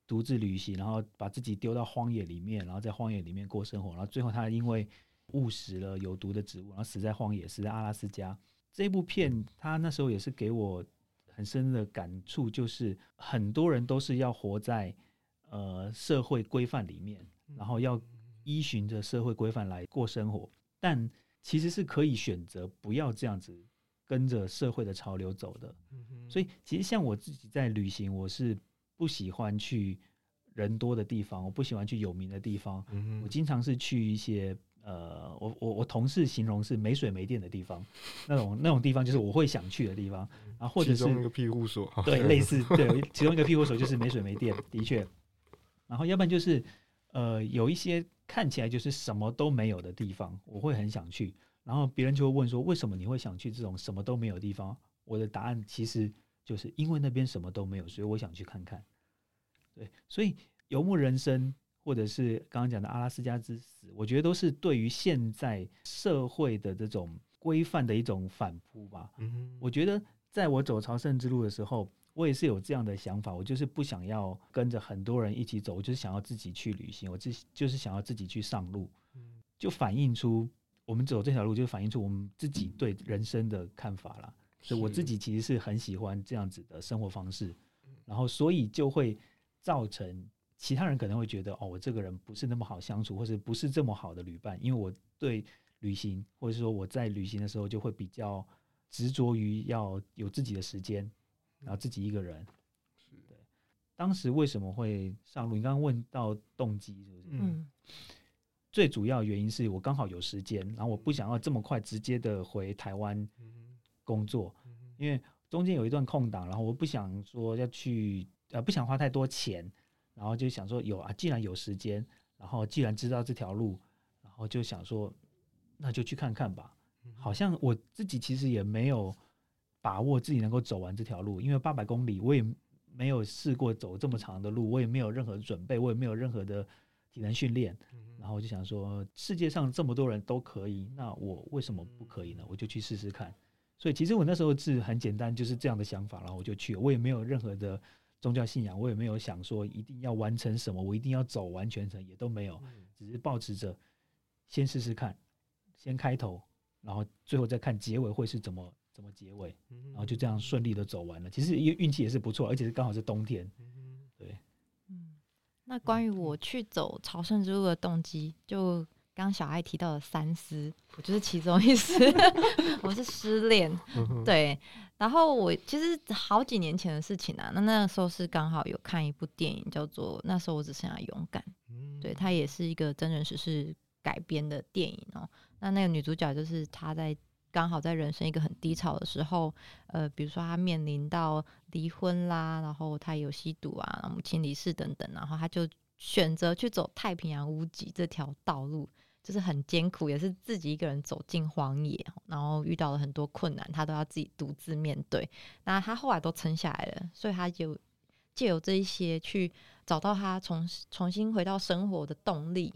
独自旅行，然后把自己丢到荒野里面，然后在荒野里面过生活，然后最后他因为误食了有毒的植物，然后死在荒野，死在阿拉斯加。这部片他那时候也是给我很深的感触，就是很多人都是要活在呃社会规范里面，然后要依循着社会规范来过生活，但其实是可以选择不要这样子跟着社会的潮流走的，所以其实像我自己在旅行，我是不喜欢去人多的地方，我不喜欢去有名的地方，我经常是去一些呃，我我我同事形容是没水没电的地方，那种那种地方就是我会想去的地方，啊，或者是一个庇护所，对，类 似对，其中一个庇护所就是没水没电，的确，然后要不然就是呃有一些。看起来就是什么都没有的地方，我会很想去。然后别人就会问说：“为什么你会想去这种什么都没有的地方？”我的答案其实就是因为那边什么都没有，所以我想去看看。对，所以游牧人生，或者是刚刚讲的阿拉斯加之死，我觉得都是对于现在社会的这种规范的一种反扑吧。嗯，我觉得在我走朝圣之路的时候。我也是有这样的想法，我就是不想要跟着很多人一起走，我就是想要自己去旅行，我自就是想要自己去上路，就反映出我们走这条路，就反映出我们自己对人生的看法了。所以我自己其实是很喜欢这样子的生活方式，然后所以就会造成其他人可能会觉得哦，我这个人不是那么好相处，或者不是这么好的旅伴，因为我对旅行，或者说我在旅行的时候就会比较执着于要有自己的时间。然后自己一个人，是的。当时为什么会上路？你刚刚问到动机是不是？嗯。最主要原因是我刚好有时间，然后我不想要这么快直接的回台湾工作，因为中间有一段空档，然后我不想说要去，呃，不想花太多钱，然后就想说有啊，既然有时间，然后既然知道这条路，然后就想说那就去看看吧。好像我自己其实也没有。把握自己能够走完这条路，因为八百公里我也没有试过走这么长的路，我也没有任何准备，我也没有任何的体能训练。然后我就想说，世界上这么多人都可以，那我为什么不可以呢？我就去试试看。所以其实我那时候是很简单，就是这样的想法，然后我就去了。我也没有任何的宗教信仰，我也没有想说一定要完成什么，我一定要走完全程，也都没有，只是保持着先试试看，先开头。然后最后再看结尾会是怎么怎么结尾，然后就这样顺利的走完了。其实因为运气也是不错，而且是刚好是冬天。对，嗯，那关于我去走朝圣之路的动机，就。刚小爱提到的三思，我就是其中一思。我是失恋，对。然后我其实好几年前的事情啊，那那个时候是刚好有看一部电影，叫做《那时候我只剩下勇敢》。对，它也是一个真人实事改编的电影哦。那那个女主角就是她在刚好在人生一个很低潮的时候，呃，比如说他面临到离婚啦，然后他有吸毒啊，母亲离世等等，然后他就选择去走太平洋屋脊这条道路。就是很艰苦，也是自己一个人走进荒野，然后遇到了很多困难，他都要自己独自面对。那他后来都撑下来了，所以他就借由这一些去找到他重重新回到生活的动力。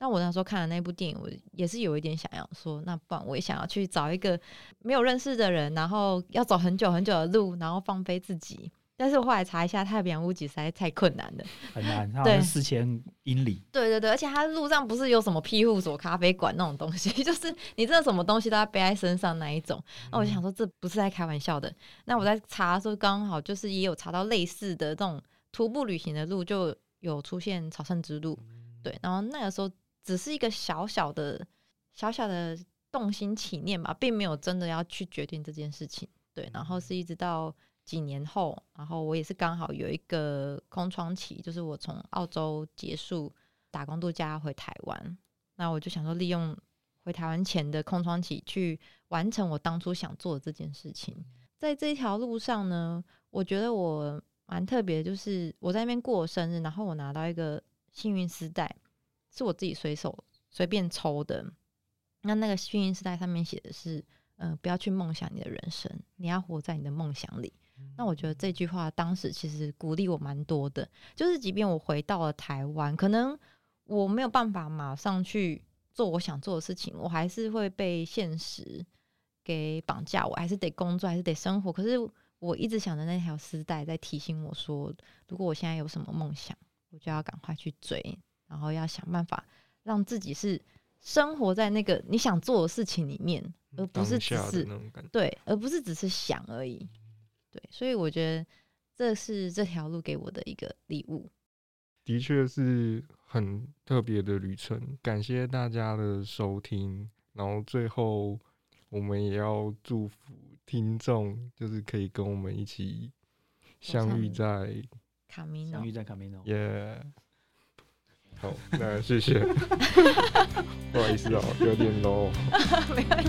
哦，那我那时候看了那部电影，我也是有一点想要说，那不然我也想要去找一个没有认识的人，然后要走很久很久的路，然后放飞自己。但是我后来查一下，太平洋屋脊实在太困难了，很难，它好像四千英里。对对对，而且它路上不是有什么庇护所、咖啡馆那种东西，就是你真的什么东西都要背在身上那一种。那我就想说，这不是在开玩笑的。那我在查的时候，刚好就是也有查到类似的这种徒步旅行的路，就有出现朝圣之路。对，然后那个时候只是一个小小的、小小的动心起念吧，并没有真的要去决定这件事情。对，然后是一直到。几年后，然后我也是刚好有一个空窗期，就是我从澳洲结束打工度假回台湾，那我就想说利用回台湾前的空窗期去完成我当初想做的这件事情。在这条路上呢，我觉得我蛮特别，就是我在那边过生日，然后我拿到一个幸运丝带，是我自己随手随便抽的。那那个幸运丝带上面写的是：嗯、呃，不要去梦想你的人生，你要活在你的梦想里。那我觉得这句话当时其实鼓励我蛮多的，就是即便我回到了台湾，可能我没有办法马上去做我想做的事情，我还是会被现实给绑架，我还是得工作，还是得生活。可是我一直想着那条丝带在提醒我说，如果我现在有什么梦想，我就要赶快去追，然后要想办法让自己是生活在那个你想做的事情里面，而不是只是对，而不是只是想而已。对，所以我觉得这是这条路给我的一个礼物。的确是很特别的旅程，感谢大家的收听。然后最后，我们也要祝福听众，就是可以跟我们一起相遇在卡米诺，相遇在卡米诺。耶！好，那谢谢。不好意思哦，有点 low。没关系。